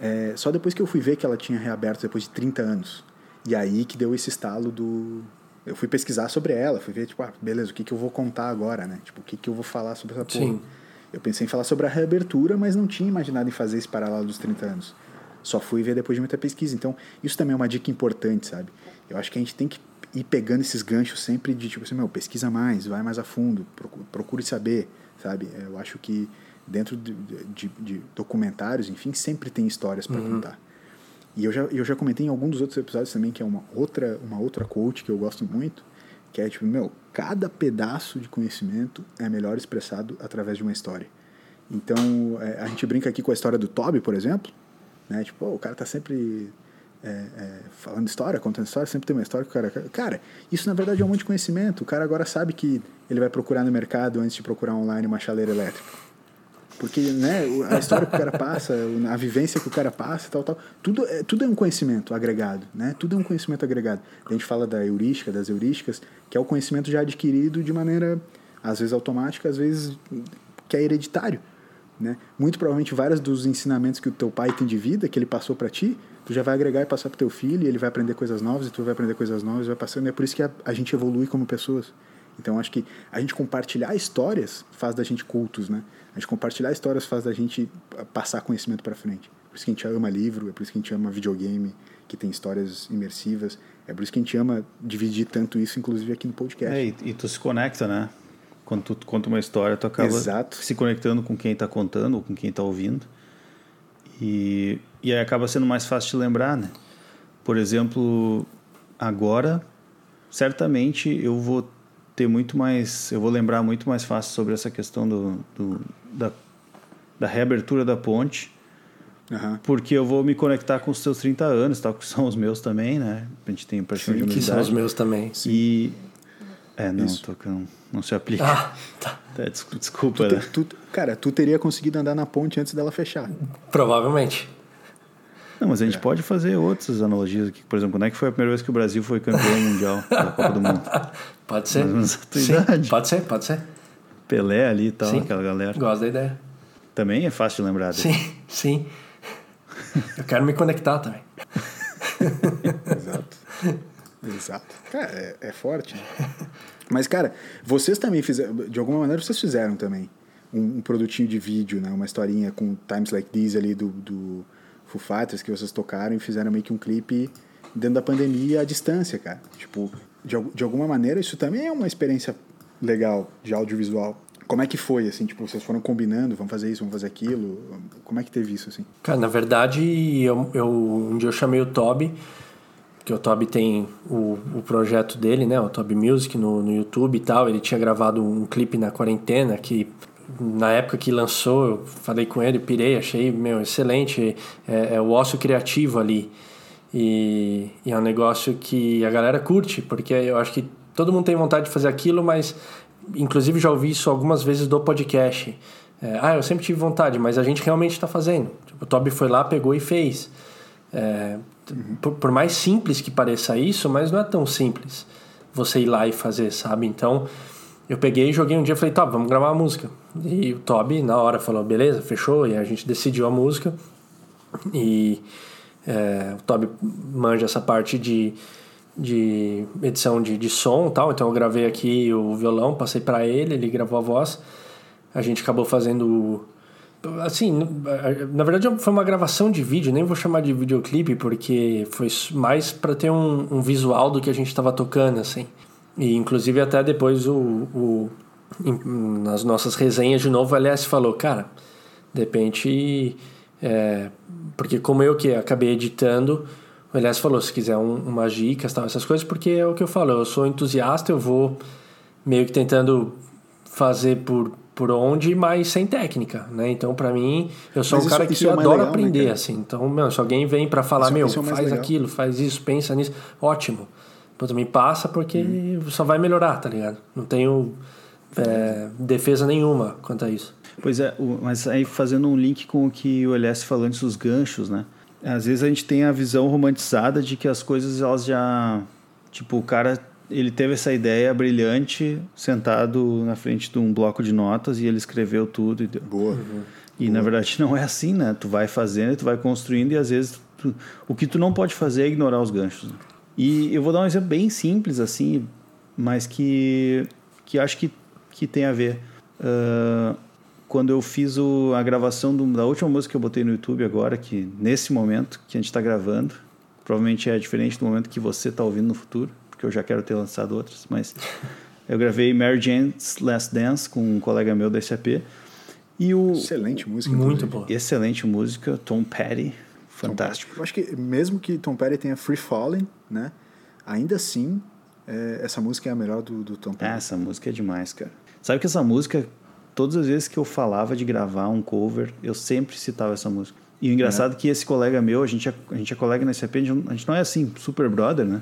É, só depois que eu fui ver que ela tinha reaberto depois de 30 anos. E aí que deu esse estalo do. Eu fui pesquisar sobre ela, fui ver, tipo, ah, beleza, o que, que eu vou contar agora, né? Tipo, o que, que eu vou falar sobre essa porra. Sim. Eu pensei em falar sobre a reabertura, mas não tinha imaginado em fazer esse paralelo dos 30 anos. Só fui ver depois de muita pesquisa. Então, isso também é uma dica importante, sabe? Eu acho que a gente tem que ir pegando esses ganchos sempre de tipo assim, meu, pesquisa mais, vai mais a fundo, procure, saber, sabe? Eu acho que dentro de, de, de documentários, enfim, sempre tem histórias para uhum. contar. E eu já, eu já comentei em algum dos outros episódios também, que é uma outra, uma outra quote que eu gosto muito, que é tipo, meu, cada pedaço de conhecimento é melhor expressado através de uma história. Então, é, a gente brinca aqui com a história do Toby, por exemplo, né? Tipo, oh, o cara tá sempre é, é, falando história, contando história, sempre tem uma história que o cara. Cara, isso na verdade é um monte de conhecimento. O cara agora sabe que ele vai procurar no mercado antes de procurar online uma chaleira elétrica. Porque né, a história que o cara passa, a vivência que o cara passa, tal, tal, tudo é, tudo é um conhecimento agregado, né? Tudo é um conhecimento agregado. A gente fala da heurística, das heurísticas, que é o conhecimento já adquirido de maneira, às vezes automática, às vezes que é hereditário. Né? Muito provavelmente vários dos ensinamentos que o teu pai tem de vida, que ele passou para ti, tu já vai agregar e passar para teu filho, e ele vai aprender coisas novas, e tu vai aprender coisas novas, vai passando. É por isso que a, a gente evolui como pessoas. Então acho que a gente compartilhar histórias faz da gente cultos, né? A gente compartilhar histórias faz da gente passar conhecimento para frente. Por isso que a gente ama livro, é por isso que a gente ama videogame, que tem histórias imersivas. É por isso que a gente ama dividir tanto isso, inclusive aqui no podcast. É, e, e tu se conecta, né? Quando tu conta uma história, tu acaba Exato. se conectando com quem está contando ou com quem está ouvindo. E, e aí acaba sendo mais fácil de lembrar, né? Por exemplo, agora, certamente eu vou ter muito mais, eu vou lembrar muito mais fácil sobre essa questão do, do da, da reabertura da ponte, uhum. porque eu vou me conectar com os teus 30 anos, tal, que são os meus também, né? A gente tem praticamente Sim, que são os meus também. Sim. E é, não, Tocão, não se aplica. Ah, tá. É, desculpa. Tu, né? tu, cara, tu teria conseguido andar na ponte antes dela fechar. Provavelmente. Não, mas a gente é. pode fazer outras analogias aqui. Por exemplo, quando é que foi a primeira vez que o Brasil foi campeão mundial da Copa do Mundo? Pode ser. Sim, pode ser, pode ser. Pelé ali e tal, sim. aquela galera. Gosto da ideia. Também é fácil de lembrar. Sim, sim. Eu quero me conectar também. Exato. Exato. Cara, é, é forte. Né? Mas, cara, vocês também fizeram, de alguma maneira vocês fizeram também um, um, produtinho de vídeo, né? Uma historinha com Times Like These ali do, do Foo Fighters que vocês tocaram e fizeram meio que um clipe dentro da pandemia à distância, cara. Tipo, de, de alguma maneira isso também é uma experiência legal de audiovisual. Como é que foi, assim, tipo, vocês foram combinando, vamos fazer isso, vamos fazer aquilo? Como é que teve isso, assim? Cara, na verdade, eu, eu um dia eu chamei o Toby que o Toby tem o, o projeto dele, né? O Toby Music no, no YouTube e tal. Ele tinha gravado um clipe na quarentena que na época que lançou, eu falei com ele, pirei, achei, meu, excelente. É, é o ócio criativo ali. E, e, é um negócio que a galera curte, porque eu acho que todo mundo tem vontade de fazer aquilo, mas inclusive já ouvi isso algumas vezes do podcast. É, ah, eu sempre tive vontade, mas a gente realmente está fazendo. Tipo, o Toby foi lá, pegou e fez. É, por, por, mais simples que pareça isso, mas não é tão simples você ir lá e fazer, sabe? Então, eu peguei e joguei um dia e falei, tá, vamos gravar a música. E o Toby, na hora, falou, beleza, fechou. E a gente decidiu a música. E é, o Toby manja essa parte de, de edição de, de som tal. Então, eu gravei aqui o violão, passei para ele, ele gravou a voz. A gente acabou fazendo assim, na verdade foi uma gravação de vídeo, nem vou chamar de videoclipe porque foi mais para ter um, um, visual do que a gente estava tocando, assim. E inclusive até depois o, o nas nossas resenhas de novo o LS falou, cara, de repente, é, porque como eu que acabei editando, o LS falou, se quiser um, umas dicas, tal, essas coisas, porque é o que eu falo, eu sou entusiasta, eu vou meio que tentando fazer por por onde, mas sem técnica, né? Então, para mim, eu sou mas um isso, cara que é adora legal, né, aprender, né, assim. Então, meu, se alguém vem para falar, isso, meu, isso é faz aquilo, faz isso, pensa nisso, ótimo. Então, também passa porque hum. só vai melhorar, tá ligado? Não tenho é, defesa nenhuma quanto a isso. Pois é, mas aí fazendo um link com o que o LS falou antes dos ganchos, né? Às vezes a gente tem a visão romantizada de que as coisas elas já tipo o cara ele teve essa ideia brilhante sentado na frente de um bloco de notas e ele escreveu tudo e deu. Boa. E Boa. na verdade não é assim, né? Tu vai fazendo, tu vai construindo e às vezes tu, o que tu não pode fazer é ignorar os ganchos. Né? E eu vou dar um exemplo bem simples assim, mas que que acho que que tem a ver. Uh, quando eu fiz o, a gravação do, da última música que eu botei no YouTube agora, que nesse momento que a gente está gravando, provavelmente é diferente do momento que você está ouvindo no futuro porque eu já quero ter lançado outras, mas eu gravei Mary Jane's Last Dance com um colega meu da SAP. E o excelente música, muito boa. Excelente música, Tom Petty, fantástico. Tom, eu acho que mesmo que Tom Petty tenha Free Falling, né? Ainda assim, é, essa música é a melhor do, do Tom Petty. essa música é demais, cara. Sabe que essa música, todas as vezes que eu falava de gravar um cover, eu sempre citava essa música. E o engraçado é, é que esse colega meu, a gente é, a gente é colega na SAP, a gente não é assim, super brother, né?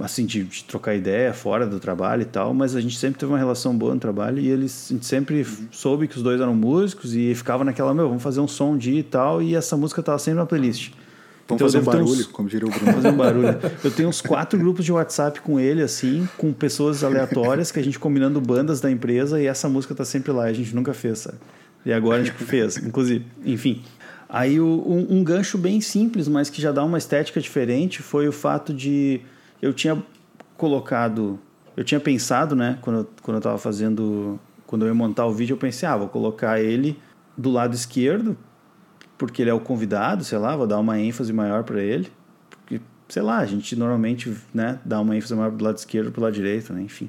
Assim, de, de, trocar ideia fora do trabalho e tal, mas a gente sempre teve uma relação boa no trabalho e eles, a gente sempre uhum. soube que os dois eram músicos e ficava naquela, meu, vamos fazer um som de e tal, e essa música tava sempre na playlist. Vamos então, fazer um barulho, uns, como diria o Bruno. Fazer um barulho. Eu tenho uns quatro grupos de WhatsApp com ele, assim, com pessoas aleatórias, que a gente combinando bandas da empresa e essa música tá sempre lá, a gente nunca fez, sabe? E agora a gente fez, inclusive. Enfim. Aí um, um gancho bem simples, mas que já dá uma estética diferente, foi o fato de eu tinha colocado, eu tinha pensado, né, quando eu, quando eu tava fazendo, quando eu ia montar o vídeo, eu pensei, ah, vou colocar ele do lado esquerdo, porque ele é o convidado, sei lá, vou dar uma ênfase maior para ele, porque, sei lá, a gente normalmente, né, dá uma ênfase maior do lado esquerdo pro lado direito, né, enfim.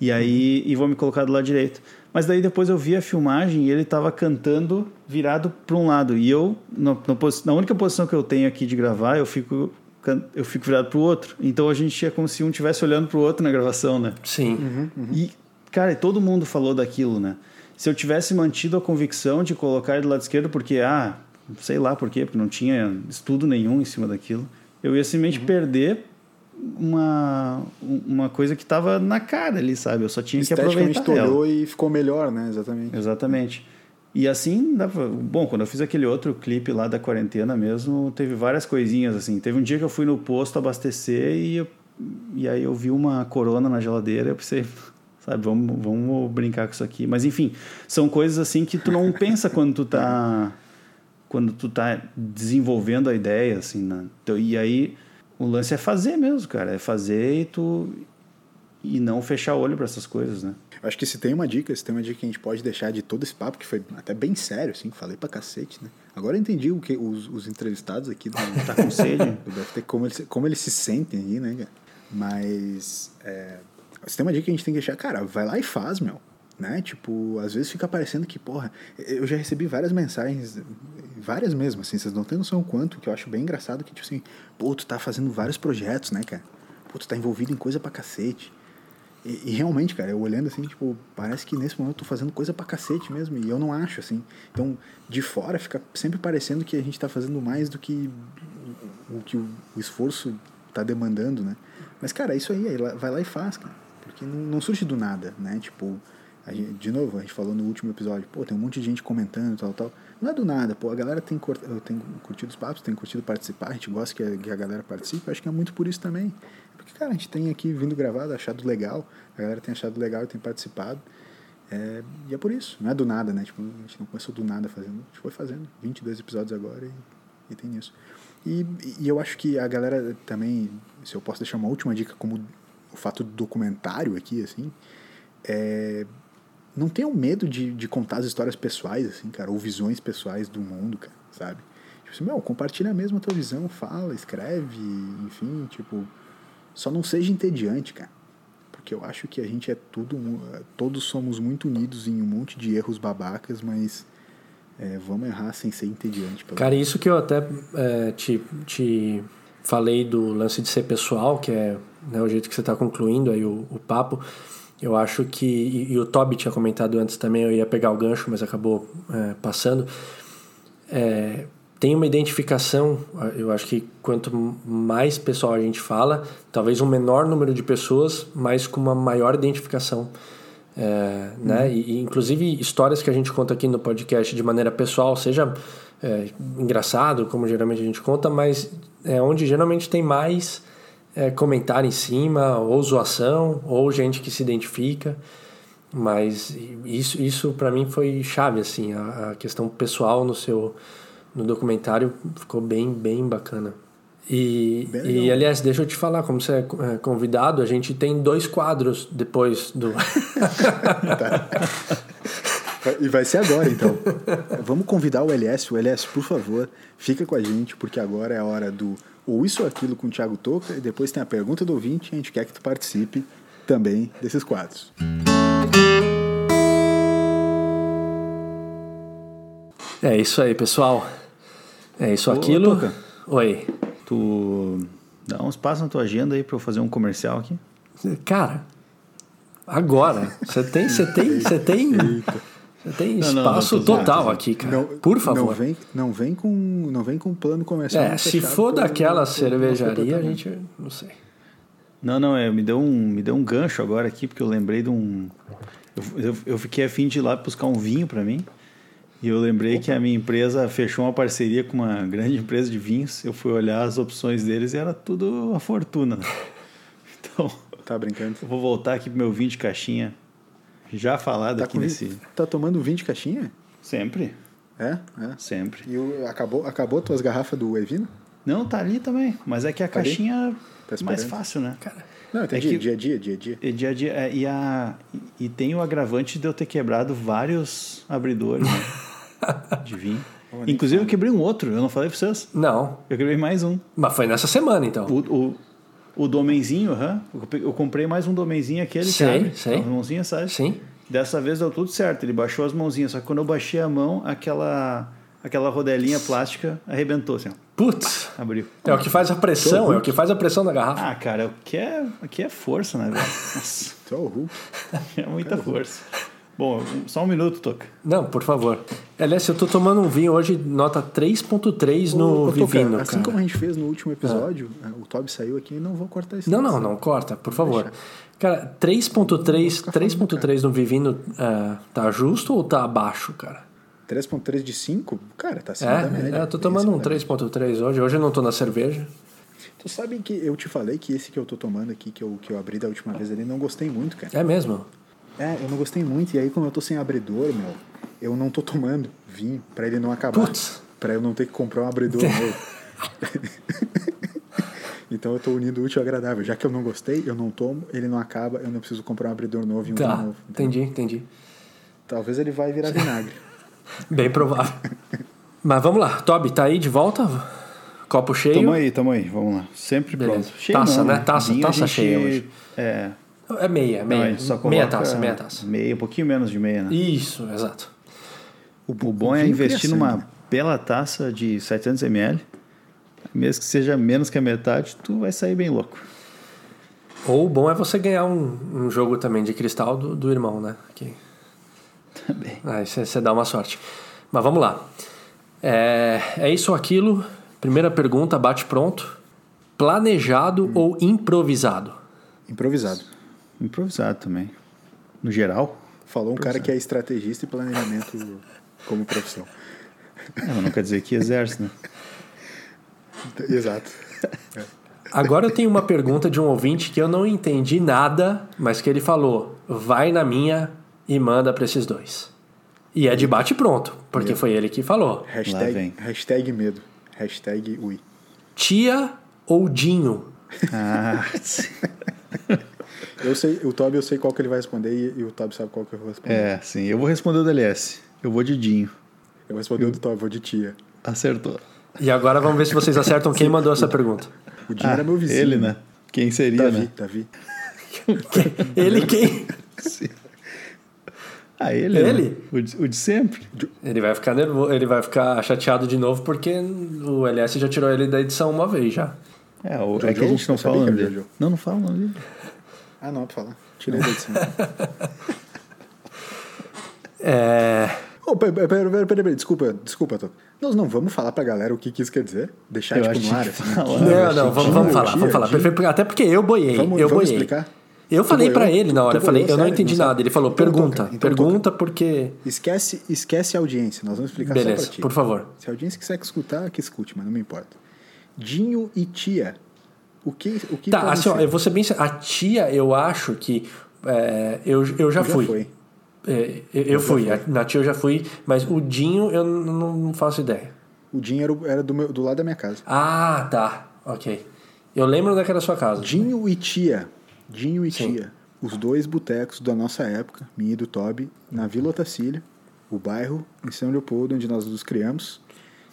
E aí, e vou me colocar do lado direito. Mas daí depois eu vi a filmagem e ele estava cantando virado para um lado. E eu, no, no, na única posição que eu tenho aqui de gravar, eu fico eu fico virado pro outro. Então a gente é como se um estivesse olhando pro outro na gravação, né? Sim. Uhum, uhum. E, cara, todo mundo falou daquilo, né? Se eu tivesse mantido a convicção de colocar ele do lado esquerdo, porque, ah, sei lá por quê, porque não tinha estudo nenhum em cima daquilo, eu ia simplesmente uhum. perder uma, uma coisa que estava na cara ali, sabe? Eu só tinha que aproveitar ela. olhou e ficou melhor, né? Exatamente. Exatamente. E assim, bom, quando eu fiz aquele outro clipe lá da quarentena mesmo, teve várias coisinhas assim. Teve um dia que eu fui no posto abastecer e, eu... e aí eu vi uma corona na geladeira, eu pensei, sabe, vamos, vamos brincar com isso aqui. Mas enfim, são coisas assim que tu não pensa quando tu tá quando tu tá desenvolvendo a ideia assim, né? Então, e aí o lance é fazer mesmo, cara, é fazer e tu e não fechar o olho para essas coisas, né? Acho que se tem uma dica, se tem uma dica que a gente pode deixar de todo esse papo, que foi até bem sério, assim, falei pra cacete, né? Agora eu entendi o que os, os entrevistados aqui do, tá com sede. Deve ter como eles, como eles se sentem aí, né, Mas é, se tem uma dica que a gente tem que deixar, cara, vai lá e faz, meu. né? Tipo, às vezes fica parecendo que, porra, eu já recebi várias mensagens, várias mesmo, assim, vocês não têm noção o quanto, que eu acho bem engraçado que, tipo assim, pô, tu tá fazendo vários projetos, né, cara? Pô, tu tá envolvido em coisa pra cacete. E, e, realmente, cara, eu olhando assim, tipo, parece que nesse momento eu tô fazendo coisa pra cacete mesmo, e eu não acho, assim. Então, de fora fica sempre parecendo que a gente tá fazendo mais do que o que o, esforço tá demandando, né? Mas, cara, é isso aí, aí vai lá e faz, cara. Porque não, não surge do nada, né? Tipo, Gente, de novo, a gente falou no último episódio, pô, tem um monte de gente comentando tal, tal. Não é do nada, pô, a galera tem, tem curtido os papos, tem curtido participar, a gente gosta que a, que a galera participe, acho que é muito por isso também. Porque, cara, a gente tem aqui vindo gravado, achado legal, a galera tem achado legal e tem participado. É, e é por isso, não é do nada, né? Tipo, a gente não começou do nada fazendo, a gente foi fazendo 22 episódios agora e, e tem isso. E, e eu acho que a galera também, se eu posso deixar uma última dica como o fato do documentário aqui, assim, é não tenham medo de, de contar as histórias pessoais, assim, cara, ou visões pessoais do mundo, cara, sabe? Tipo assim, meu, compartilha mesmo a tua visão, fala, escreve, enfim, tipo, só não seja entediante, cara. Porque eu acho que a gente é tudo, todos somos muito unidos em um monte de erros babacas, mas é, vamos errar sem ser entediante. Cara, isso que eu até é, te, te falei do lance de ser pessoal, que é né, o jeito que você está concluindo aí o, o papo, eu acho que, e, e, o Toby tinha comentado antes também, eu ia pegar o gancho, mas acabou é, passando. É, tem uma identificação, eu acho que quanto mais pessoal a gente fala, talvez um menor número de pessoas, mas com uma maior identificação. É, né? uhum. e, e, inclusive histórias que a gente conta aqui no podcast de maneira pessoal, seja é, engraçado, como geralmente a gente conta, mas é onde geralmente tem mais é, comentário em cima, ou zoação, ou gente que se identifica. Mas isso, isso para mim foi chave, assim, a, a, questão pessoal no seu no documentário ficou bem, bem bacana. E, e aliás, deixa eu te falar, como você é, é convidado, a gente tem dois quadros depois do. tá. E vai ser agora, então. Vamos convidar o LS. O LS, por favor, fica com a gente, porque agora é a hora do ou isso ou aquilo com o Thiago Toca, e depois tem a pergunta do ouvinte, a gente quer que tu participe também desses quadros. É isso aí, pessoal. É isso Ô, aquilo. Toca. Oi. Tu dá uns passos na tua agenda aí para eu fazer um comercial aqui? Cara, agora. Você tem, você tem, você tem. Você tem espaço não, não, total aqui, cara. Por favor. Não vem, não vem com, não vem com plano comercial. É, se for daquela cervejaria, a gente não sei. Não, não, é, me deu um, me deu um gancho agora aqui porque eu lembrei de um eu, eu, eu fiquei afim de ir lá buscar um vinho para mim. E eu lembrei Opa. que a minha empresa fechou uma parceria com uma grande empresa de vinhos. Eu fui olhar as opções deles e era tudo a fortuna. Então, tá brincando. Eu vou voltar aqui pro meu vinho de caixinha já falado tá aqui nesse. Tá tomando vinho de caixinha? Sempre. É? é. Sempre. E o, acabou, acabou tuas garrafas do Evino? Não, tá ali também. Mas é que a tá caixinha tá é mais fácil, né? Cara, não, entendi. É que, dia a dia, dia a dia. É dia a dia. É, e, a, e tem o agravante de eu ter quebrado vários abridores né? de vinho. Inclusive, eu quebrei um outro, eu não falei pra vocês? Não. Eu quebrei mais um. Mas foi nessa semana, então. O, o, o domenzinho, uhum. eu comprei mais um domenzinho aquele, sei, que Sei, A mãozinha, sabe? Sim. Dessa vez deu tudo certo, ele baixou as mãozinhas, só que quando eu baixei a mão, aquela aquela rodelinha plástica arrebentou assim. Putz! Abriu. É o que faz a pressão, é o que faz a pressão da garrafa. Ah, cara, o que é, o que é força, né, velho? Nossa. é muita força. Bom, só um minuto, Toca. Não, por favor. Aliás, eu tô tomando um vinho hoje, nota 3.3 no Vivino, Assim como a gente fez no último episódio, ah. o Toby saiu aqui e não vou cortar isso. Não, não, não, corta, por favor. Deixa. Cara, 3.3 3.3 no Vivino uh, tá justo ou tá abaixo, cara? 3.3 de 5? Cara, tá acima é, da média. É, eu tô tomando um 3.3 hoje. Hoje eu não tô na cerveja. Tu sabe que eu te falei que esse que eu tô tomando aqui, que eu, que eu abri da última vez ali, não gostei muito, cara. É mesmo? É, eu não gostei muito. E aí, como eu tô sem abridor, meu, eu não tô tomando vinho pra ele não acabar. Putz. Pra eu não ter que comprar um abridor novo. então eu tô unindo o útil ao agradável. Já que eu não gostei, eu não tomo, ele não acaba, eu não preciso comprar um abridor novo e um tá, novo. Entendi, entendi. Talvez ele vai virar vinagre. Bem provável. Mas vamos lá, Toby, tá aí de volta? Copo cheio? Tamo aí, tamo aí, vamos lá. Sempre Beleza. pronto. Cheio taça, não, né? Taça, taça cheia hoje. É, É meia, Não, meia. gente só meia taça, meia taça. Meia, um pouquinho menos de meia, né? Isso, exato. O, bom é investir numa sangue. bela taça de 700 ml. Mesmo que seja menos que a metade, tu vai sair bem louco. Ou o bom é você ganhar um, um jogo também de cristal do, do irmão, né? Que, Também. aí você dá uma sorte. Mas vamos lá. É, é isso ou aquilo? Primeira pergunta, bate pronto. Planejado ou improvisado? Improvisado. Improvisado também. No geral. Falou um cara que é estrategista e planejamento como profissão. É, mas não quer dizer que exerce, né? Exato. Agora eu tenho uma pergunta de um ouvinte que eu não entendi nada, mas que ele falou: vai na minha e manda para esses dois. E é de bate pronto, porque foi ele que falou. Hashtag, hashtag medo. Hashtag ui. Tia ou Dinho? Ah, sim. Eu sei, o Toby eu sei qual que ele vai responder e, e o Toby sabe qual que eu vou responder. é, sim. Eu vou responder o DLS. Eu vou de Dinho. Eu vou responder o do Toby, vou de tia. Acertou. E agora vamos ver se vocês acertam quem mandou essa pergunta. O Dinho Ah, era meu vizinho. Ele, né? Quem seria, Davi, né? Davi. Ele quem? Sim. Ah, ele? Ele? O, de, o de sempre. Ele vai ficar nervoso, ele vai ficar chateado de novo porque o LS já tirou ele da edição uma vez já. É, o, Jojo? é que a gente não fala o nome dele. Jojo. Não, não fala o nome dele. Ah, não, pra falar. Tirei da edição. É, oh, pera, pera, pera, pera, pera, desculpa, desculpa, Toby. Nós não vamos falar pra galera o que, que isso quer dizer? Deixar, Eu tipo, no ar, assim. não, não, vamos, vamos falar, vamos falar. Até porque eu boiei, Vamos- eu vamos boiei. explicar? Eu Tu falei pra ele na hora, eu falei, boiou, eu não entendi Não nada. Ele falou, Então toca, pergunta, então pergunta porque... Esquece, esquece a audiência, nós vamos explicar só Beleza, pra ti. por favor. Se a audiência quiser escutar, que escute, mas não me importa. Dinho e tia. O que, o que Tá, assim, ó, eu vou ser bem a tia eu acho que... é, eu, eu já Já fui. foi. É, eu eu fui, a- na tia eu já fui, mas o Dinho eu não, não faço ideia. O Dinho era, era do, meu, do lado da minha casa. Ah, tá, ok. Eu lembro daquela sua casa. Dinho e tia. Dinho e Sim. tia. Os dois botecos da nossa época, minha e do Toby, na Vila Otacília, o bairro em São Leopoldo, onde nós nos criamos.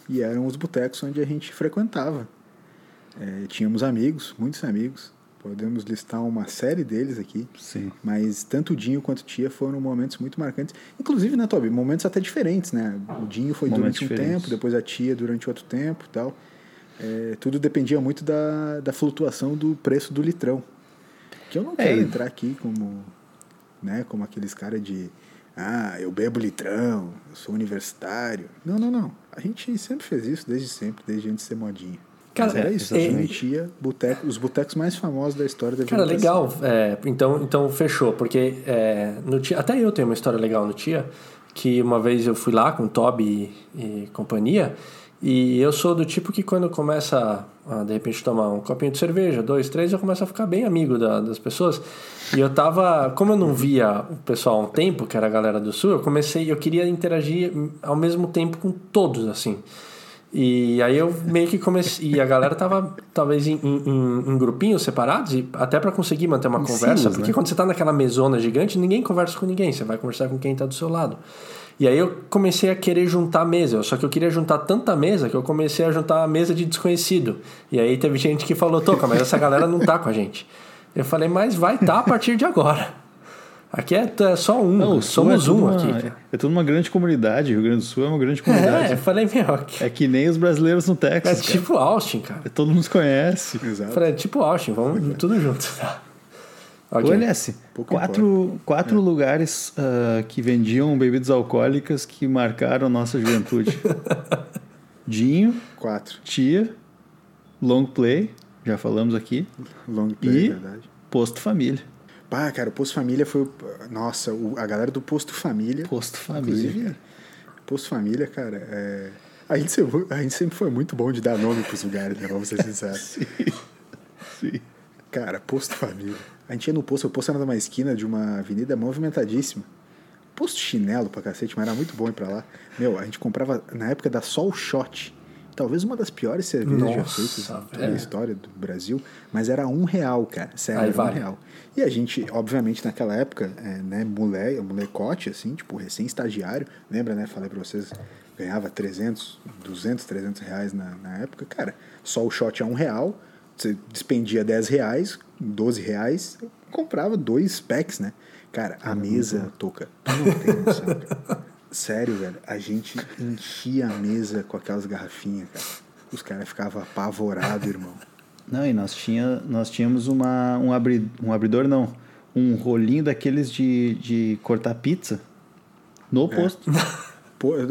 E eram os botecos onde a gente frequentava. É, tínhamos amigos, muitos amigos. Podemos listar uma série deles aqui. Sim. Mas tanto o Dinho quanto o Tia foram momentos muito marcantes. Inclusive, né, Toby? Momentos até diferentes, né? O Dinho foi Momentos durante um diferentes. tempo, depois a Tia durante outro tempo e tal. É, tudo dependia muito da, da flutuação do preço do litrão. Que eu não É, quero e- entrar aqui como, né, como aqueles caras de ah, eu bebo litrão, eu sou universitário. Não, não, não. A gente sempre fez isso, desde sempre, desde antes de ser modinha. Cara, Mas era é, isso, é- Dinho e Tia, boteco, os botecos mais famosos da história da Cara, legal. É, então, então fechou, porque é, no tia, até eu tenho uma história legal no Tia, que uma vez eu fui lá com o Toby e, e companhia, e eu sou do tipo que quando começa a, de repente, tomar um copinho de cerveja, dois, três, eu começo a ficar bem amigo da- das pessoas. E eu tava, como eu não via o pessoal há um tempo, que era a galera do Sul, eu comecei, eu queria interagir ao mesmo tempo com todos, assim. E aí eu meio que comecei. E a galera tava talvez em, em, em grupinhos separados, e até para conseguir manter uma Em conversa, silos, porque né? quando você tá naquela mesona gigante, ninguém conversa com ninguém, você vai conversar com quem tá do seu lado. E aí eu comecei a querer juntar a mesa, só que eu queria juntar tanta mesa que eu comecei a juntar a mesa de desconhecido. E aí teve gente que falou, Toca, mas essa galera não tá com a gente. Eu falei, mas vai tá a partir de agora. Aqui é, é só um, Não, somos é um uma, aqui. cara. É tudo uma grande comunidade. Rio Grande do Sul é uma grande É, comunidade. eu falei, meu, É, que nem os brasileiros no é Texas. cara. tipo Austin, cara. Todo mundo se conhece. Exato. Falei, tipo Austin, vamos tudo junto. Tá. Ok. Ô, LS, Pouco quatro, quatro lugares ah, que vendiam bebidas alcoólicas que marcaram nossa juventude. Dinho, Quatro. Tia, Long Play, já falamos aqui, Long play, E- verdade. Posto Família. Pá, cara, o Posto Família foi. Nossa, o- a galera do Posto Família. Posto Família. Inclusive, Posto Família, cara, é. A gente, sempre, a gente sempre foi muito bom de dar nome pros lugares, né? Vamos ser sinceros. Sim. Cara, Posto Família. A gente ia no posto, o posto era numa esquina de uma avenida movimentadíssima. Posto chinelo pra cacete, mas era muito bom ir pra lá. Meu, a gente comprava na época da Sol Shot. Talvez uma das piores cervejas já feitas em toda a velho. história do Brasil. Mas era um real, cara. Sério, Aí era vale. um real. E a gente, obviamente, naquela época, é, né, mole, molecote, assim, tipo, recém-estagiário. Lembra, né? Falei pra vocês, ganhava 300, 200, 300 reais na, na época. Cara, só o shot a um real. Você despendia 10 reais, 12 reais, comprava dois packs, né? Cara, a mesa, Toca, tu não tem noção, cara. Sério, velho, a gente enchia a mesa com aquelas garrafinhas, cara. Os caras ficavam apavorados, irmão. Não, e nós, tinha, nós tínhamos uma, um, abri, um abridor, não. Um rolinho daqueles de, de cortar pizza no posto. Pô,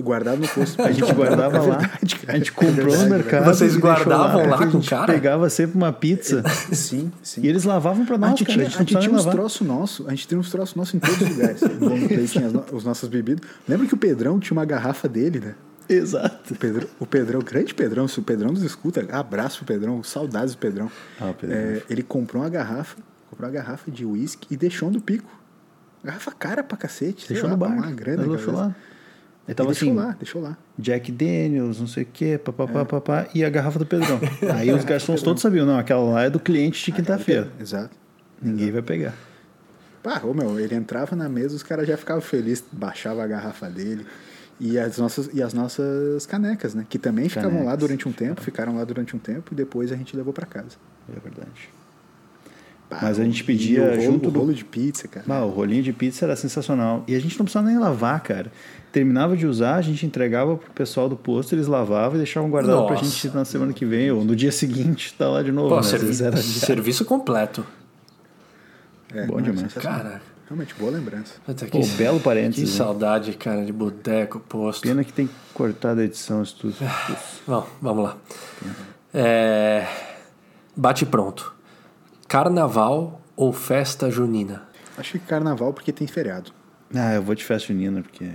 guardado no posto. A gente guardava É lá. verdade. A gente comprou É verdade, no é mercado. Vocês guardavam lá A com o cara? pegava sempre uma pizza. Sim, sim. e eles lavavam pra A nós, gente cara. tinha, a a gente não gente tinha uns troços nossos, a gente tinha uns troços nossos em todos os lugares. Bom, tinha as, no- as nossas bebidas. Lembra que o Pedrão tinha uma garrafa dele, né? Exato. O Pedrão, o Pedrão, grande Pedrão, se o Pedrão nos escuta, abraço pro Pedrão, saudades do Pedrão. Ah, Pedrão. É, ele comprou uma garrafa, comprou uma garrafa de uísque e deixou no pico. Garrafa cara pra cacete. Deixou lá, no bar. Uma grana, Ele deixou lá. Ele E tava deixou assim, lá, deixou lá. Jack Daniels, não sei o quê, papapá, É. papá, e a garrafa do Pedrão. Aí os garçons todos sabiam, não, aquela lá é do cliente de quinta-feira. Exato. Ninguém vai pegar. Pá, ô, meu, ele entrava na mesa, os caras já ficavam felizes, baixava a garrafa dele. E as nossas, e as nossas canecas, né? Que também ficavam lá Canecas. durante um tempo, ficaram lá durante um tempo e depois a gente levou pra casa. É verdade. Mas a gente pedia o rolo, junto o do- rolo de pizza, cara. Ah, o rolinho de pizza era sensacional. E a gente não precisava nem lavar, cara. Terminava de usar, a gente entregava pro pessoal do posto, eles lavavam e deixavam guardado pra Nossa. gente na semana que vem, ou no dia seguinte, tá lá de novo. Pô, né? Servi- serviço completo. É, bom não, demais. Cara, Realmente, boa lembrança. puta, Pô, que, belo que parênteses. né? saudade, cara, de boteco, posto. Pena que tem que cortar da edição isso tudo. Bom, vamos lá. É, Bate pronto. Carnaval ou festa junina? Acho que carnaval porque tem feriado. Ah, eu vou de festa junina, porque...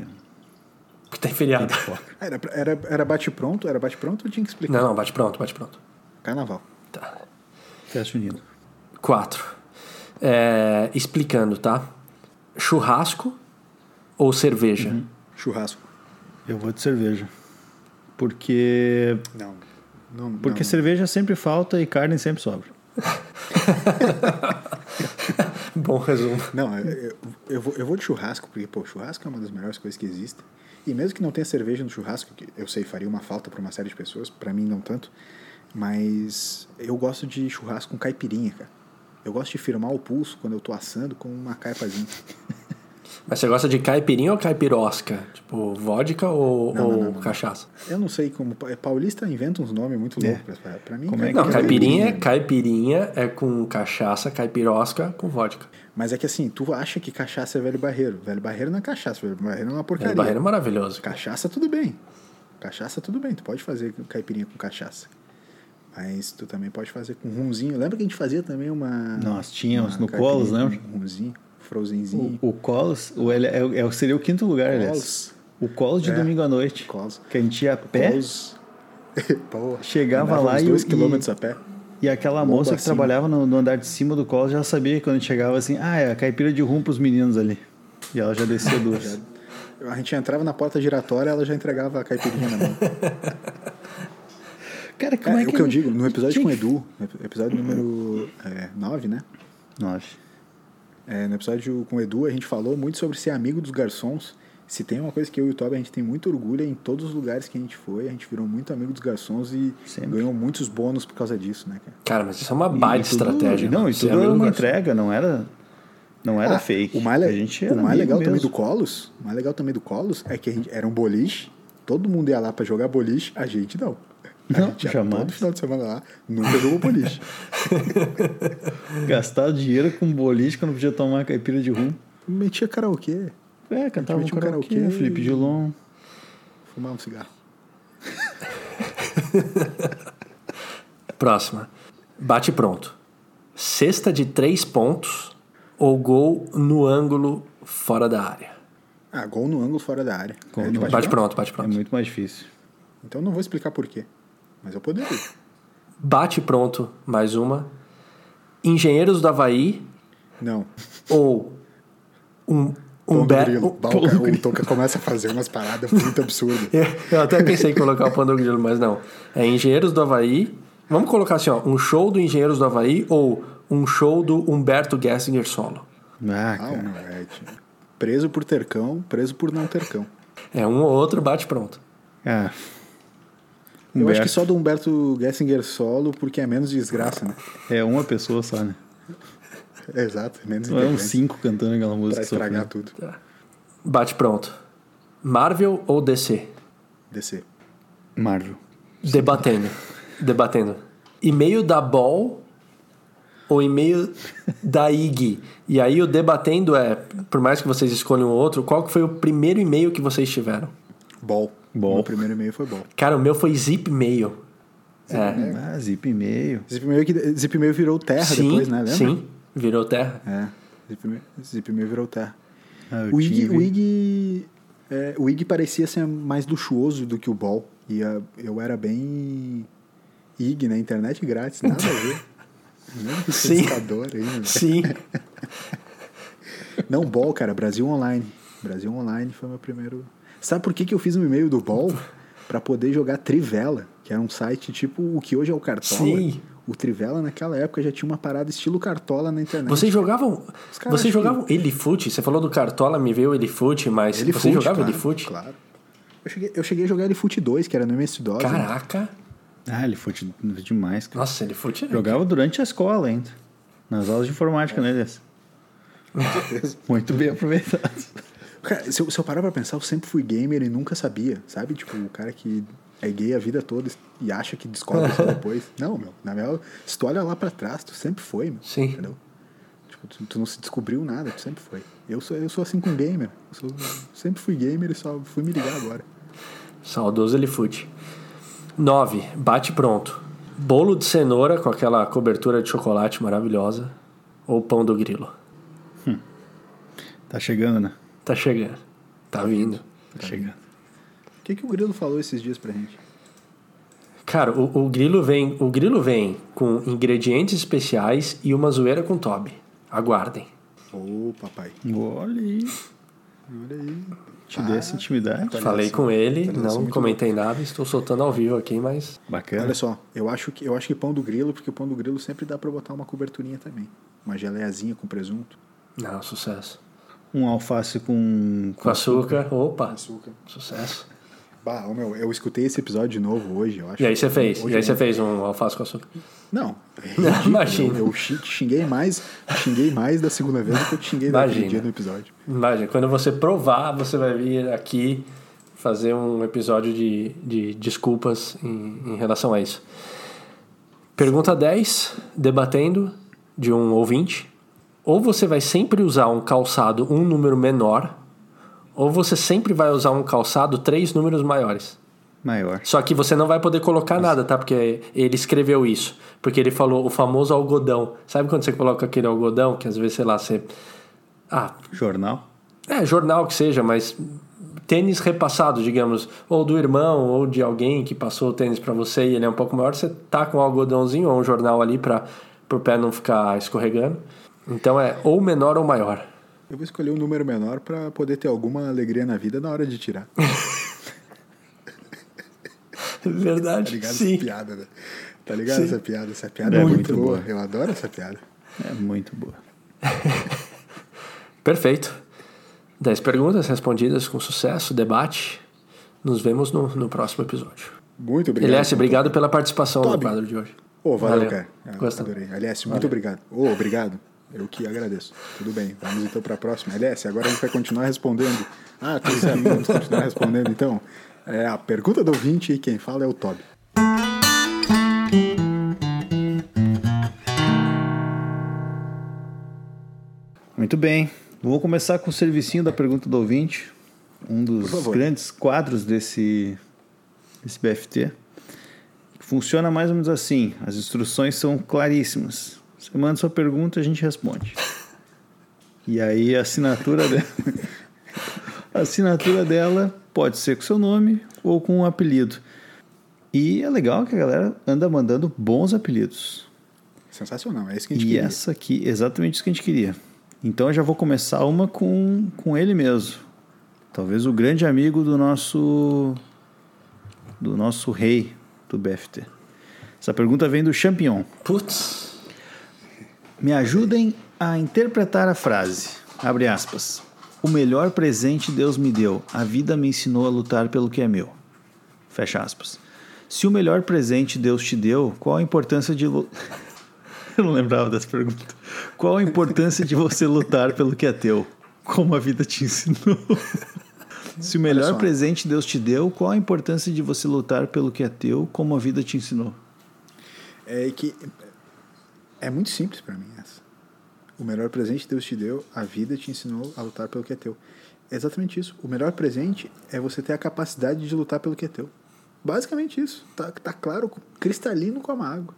Porque tem feriado. Era, era, era bate-pronto? Era bate-pronto ou tinha que explicar? Não, não, bate pronto, bate pronto. Carnaval. Tá. Festa junina. Quatro. É, explicando, tá? Churrasco ou cerveja? Uhum. Churrasco. Eu vou de cerveja. Porque... Não. não Porque não, cerveja sempre falta e carne sempre sobra. Bom resumo. Não, eu, eu, eu vou, eu vou de churrasco, porque, pô, churrasco é uma das melhores coisas que existem. E mesmo que não tenha cerveja no churrasco, que eu sei faria uma falta para uma série de pessoas, para mim não tanto, mas eu gosto de churrasco com caipirinha, cara. Eu gosto de firmar o pulso quando eu tô assando com uma caipazinha. Mas você gosta de caipirinha ou caipirosca? Tipo, vodka ou, Não, ou não, não, não. cachaça? Eu não sei como. é, Paulista inventa uns nomes muito É. loucos pra, pra mim. Como é que Não, é? caipirinha, caipirinha é com cachaça, caipirosca com vodka. Mas é que assim, tu acha que cachaça é velho barreiro. Velho barreiro não é cachaça, velho barreiro é uma porcaria. O barreiro é maravilhoso. Cachaça, tudo bem. Cachaça, tudo bem. Tu pode fazer caipirinha com cachaça. Mas tu também pode fazer com rumzinho. Lembra que a gente fazia também uma. Nós tínhamos uma no Colos, lembra? com Rumzinho, frozenzinho. O, o Colos o, ele, é, é- seria o quinto lugar, aliás. Colos. O Colos de É. domingo à noite. Colos. Que a gente ia a pé Colos. Chegava lá e- dois e- quilômetros a pé. e aquela Bomba moça que acima. trabalhava no, no andar de cima do Colos já sabia que quando a gente chegava assim, ah, é a caipira de rum pros meninos ali. E ela já descia duas. A gente entrava na porta giratória ela já entregava a caipirinha na mão. Cara, como É, é, o que... que eu digo, no episódio Tinha com o que- Edu, episódio número 9, né? Nove. É, no episódio com o Edu, a gente falou muito sobre ser amigo dos garçons. Se tem uma coisa que eu e o Toby a gente tem muito orgulho é em todos os lugares que a gente foi, a gente virou muito amigo dos garçons e Sempre. ganhou muitos bônus por causa disso, né, cara? Cara, mas isso é uma E baita tudo- estratégia. Não, Ser tudo era amigo uma entrega, não era, não era Ah, fake. O mais, a gente o mais legal também mesmo. do Colos, o mais legal também do Colos é que a gente, era um boliche, todo mundo ia lá pra jogar boliche, a gente não. A Não, ia jamais. todo final de semana lá, nunca jogou boliche. Gastar dinheiro com boliche quando podia tomar caipira de rum. Metia karaokê, É, cantava um karaokê, karaokê Felipe Dilon. fumar um cigarro. Próxima. Bate pronto. Cesta de três pontos ou gol no ângulo fora da área? Ah, gol no ângulo fora da área. É bate Bate pronto? pronto, bate É pronto. muito mais difícil. Então não vou explicar por quê, mas eu poderia. Bate pronto, mais uma. Engenheiros do Havaí Não. ou um, um grilo. Bah, o, Toca começa a fazer umas paradas muito absurdas. Eu até pensei em colocar o pão do grilo, mas não. É Engenheiros do Havaí. Vamos colocar assim, ó, um show do Engenheiros do Havaí ou um show do Humberto Gessinger solo. Ah, Ah, cara. não, é, tipo, preso por ter cão, preso por não ter cão. É um ou outro bate pronto. Ah. Eu acho Humberto. que só do Humberto Gessinger solo, porque é menos desgraça, né? É uma pessoa só, né? Exato, menos Não é uns cinco cantando aquela pra música. estragar sofrendo. tudo. Bate pronto. Marvel ou DC? DC. Marvel. Debatendo. Debatendo. E-mail da Ball ou e-mail da IG? E aí o debatendo é, por mais que vocês escolham outro, qual que foi o primeiro e-mail que vocês tiveram? Ball. Ball. Meu primeiro e-mail foi Ball. Cara, o meu foi Zip Mail. É. Ah, zip e-mail. Zipmail, que, Zipmail virou Terra sim, depois, né? Lembra? sim. Virou terra. É, Zipmail, Zipmail virou Terra. Ah, O IG, o, IG, é, o IG parecia ser mais luxuoso do que o Ball. E a- eu era bem IG na internet grátis, nada a ver. Sim. aí, né? Sim. Não, Ball, cara, Brasil Online. Brasil Online foi meu primeiro. Sabe por que, que eu fiz um e-mail do Ball? Pra poder jogar Trivela, que era um site tipo o que hoje é o Cartola. Sim. O Trivela naquela época já tinha uma parada estilo Cartola na internet. Vocês jogavam. Os caras Vocês jogavam Elifute? Você falou do Cartola, me veio Elifute, mas Ele você jogava claro, Elifute? Claro. Eu cheguei, eu cheguei a jogar Elifute 2, que era no MS-DOS. né? Caraca. Ah, ele foi de- demais, cara. Nossa, Elifute é. Jogava durante a escola ainda. Nas aulas de informática, né, Elias? Muito bem aproveitado. Cara, se eu, se eu parar pra pensar, eu sempre fui gamer e nunca sabia, sabe? Tipo, o cara que é gay a vida toda e acha que descobre isso depois. Não, meu. Na real, se tu olha lá pra trás, tu sempre foi, meu. Sim. Entendeu? Tipo, tu, tu não se descobriu nada, tu sempre foi. Eu sou, eu sou assim com gamer. Eu sou- sempre fui gamer e só fui me ligar agora. Saudoso Elifute. 9. Bate pronto. Bolo de cenoura com aquela cobertura de chocolate maravilhosa. Ou pão do grilo. Tá chegando, né? Tá chegando. Tá vindo. Tá chegando. O que, que o Grilo falou esses dias pra gente? Cara, o, o grilo vem, o grilo vem com ingredientes especiais e uma zoeira com Toby. Aguardem. Ô, papai. Olha aí. Olha aí. Te dei essa intimidade. Falei com ele, não comentei nada, estou soltando ao vivo aqui, mas Bacana. Olha só, eu acho, que, eu acho que pão do grilo, porque o pão do grilo sempre dá pra botar uma coberturinha também. Uma geleiazinha com presunto. não, sucesso. Um alface com, Com açúcar, opa, Açúcar. sucesso. Bah, meu, eu escutei esse episódio de novo hoje, eu acho. E aí você fez? Hoje E aí você fez um alface com açúcar? Não. é. Imagina. Eu, xinguei mais, xinguei mais da segunda vez do que eu te xinguei daquele Imagina. dia no episódio. Imagina, quando você provar, você vai vir aqui fazer um episódio de, de desculpas em, em relação a isso. Pergunta 10, debatendo de um ouvinte. Ou você vai sempre usar um calçado um número menor, ou você sempre vai usar um calçado três números maiores. Maior. Só que você não vai poder colocar nada, tá? Porque ele escreveu isso. Porque ele falou o famoso algodão. Sabe quando você coloca aquele algodão que às vezes, sei lá, você. Ah, Jornal. é, jornal que seja, mas tênis repassado, digamos, ou do irmão ou de alguém que passou o tênis para você e ele é um pouco maior, você tá com um algodãozinho ou um jornal ali para o pé não ficar escorregando. Então é ou menor ou maior. Eu vou escolher um número menor pra poder ter alguma alegria na vida na hora de tirar. Tá Verdade. ligado Sim. essa piada, né? Tá ligado Sim. essa piada? Essa piada é, É muito, muito boa. boa. Eu adoro essa piada. É muito boa. Perfeito. 10 perguntas respondidas com sucesso, debate. Nos vemos no, no próximo episódio. Muito obrigado. Elias, obrigado pela participação no Toby. quadro de hoje. Ô, valeu, Valeu. cara. Ah, Gostei. adorei. Aliás, muito obrigado. Ô, obrigado. Eu que agradeço. Tudo bem. Vamos então para a próxima. Aliás, agora a gente vai continuar respondendo. Ah, tudo certo. Vamos continuar respondendo então. É a pergunta do ouvinte e quem fala é o Toby. Muito bem. Vou começar com o servicinho da pergunta do ouvinte. Um dos grandes quadros desse, desse BFT. Funciona mais ou menos assim. As instruções são claríssimas. Você manda sua pergunta, a gente responde. E aí a assinatura dela. A assinatura dela pode ser com seu nome ou com um apelido. E é legal que a galera anda mandando bons apelidos. Sensacional. É isso que a gente E queria. essa aqui, exatamente isso que a gente queria. Então eu já vou começar uma com, com ele mesmo. Talvez o grande amigo do nosso do nosso rei do BFT. Essa pergunta vem do Champion. Putz. Me ajudem a interpretar a frase. Abre aspas. O melhor presente Deus me deu. A vida me ensinou a lutar pelo que é meu. Fecha aspas. Se o melhor presente Deus te deu, qual a importância de. lu- Eu não lembrava dessa pergunta. Qual a importância de você lutar pelo que é teu? Como a vida te ensinou? Se o melhor presente Deus te deu, qual a importância de você lutar pelo que é teu? Como a vida te ensinou? É que é muito simples pra mim essa. O melhor presente que Deus te deu, a vida te ensinou a lutar pelo que é teu. É exatamente isso. O melhor presente é você ter a capacidade de lutar pelo que é teu. Basicamente isso. Tá, tá claro, cristalino como a água.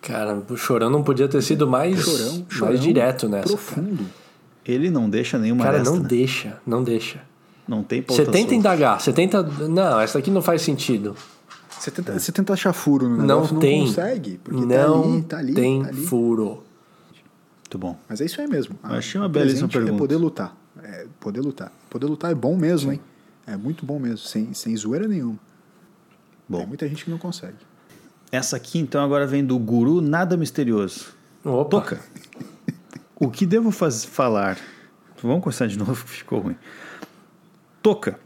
Cara, o chorão não podia ter sido mais, Chorão, chorão mais direto nessa. Cara, Profundo. Ele não deixa nenhuma Cara, aresta, não né? deixa, não deixa. Não tem Você tenta solta. indagar, você tenta. Não, essa daqui não faz sentido. Você tenta, você tenta achar furo no Não negócio, não, tem. consegue. Porque não tá ali, tá ali, tem tá ali. furo. Muito bom. Mas é isso aí mesmo. Eu achei uma belíssima presente pergunta. É poder lutar. É poder lutar. Poder lutar é bom mesmo, hein? É muito bom mesmo, sem, sem zoeira nenhuma. Bom. Tem muita gente que não consegue. Essa aqui, então, agora vem do Guru Nada Misterioso. Opa. Toca. O que devo faz, falar? Vamos começar de novo, ficou ruim. Toca.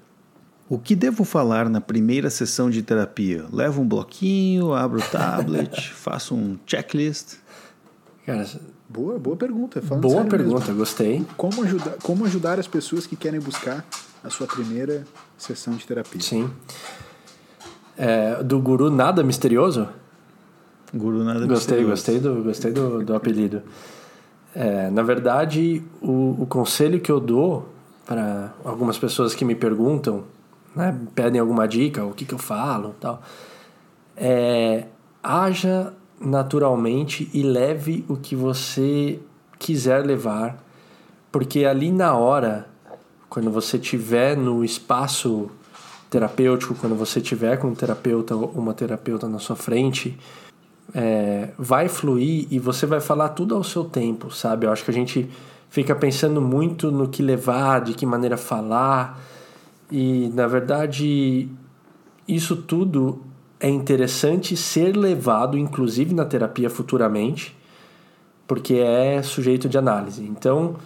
O que devo falar na primeira sessão de terapia? Levo um bloquinho, abro o tablet, faço um checklist. Cara, Boa, boa pergunta. falando boa sério pergunta, mesmo. gostei. Como ajudar, como ajudar as pessoas que querem buscar a sua primeira sessão de terapia? Sim. É, do guru nada misterioso? Guru Nada Gostei, Misterioso. gostei do, gostei do, do apelido. É, na verdade, o, o conselho que eu dou para algumas pessoas que me perguntam, né, pedem alguma dica, o que, que eu falo tal, é haja naturalmente e leve o que você quiser levar, porque ali na hora, quando você tiver no espaço terapêutico, quando você tiver com um terapeuta ou uma terapeuta na sua frente, é, vai fluir e você vai falar tudo ao seu tempo, sabe? Eu acho que a gente fica pensando muito no que levar, de que maneira falar, e na verdade isso tudo é interessante ser levado, inclusive na terapia futuramente, porque é sujeito de análise. Então,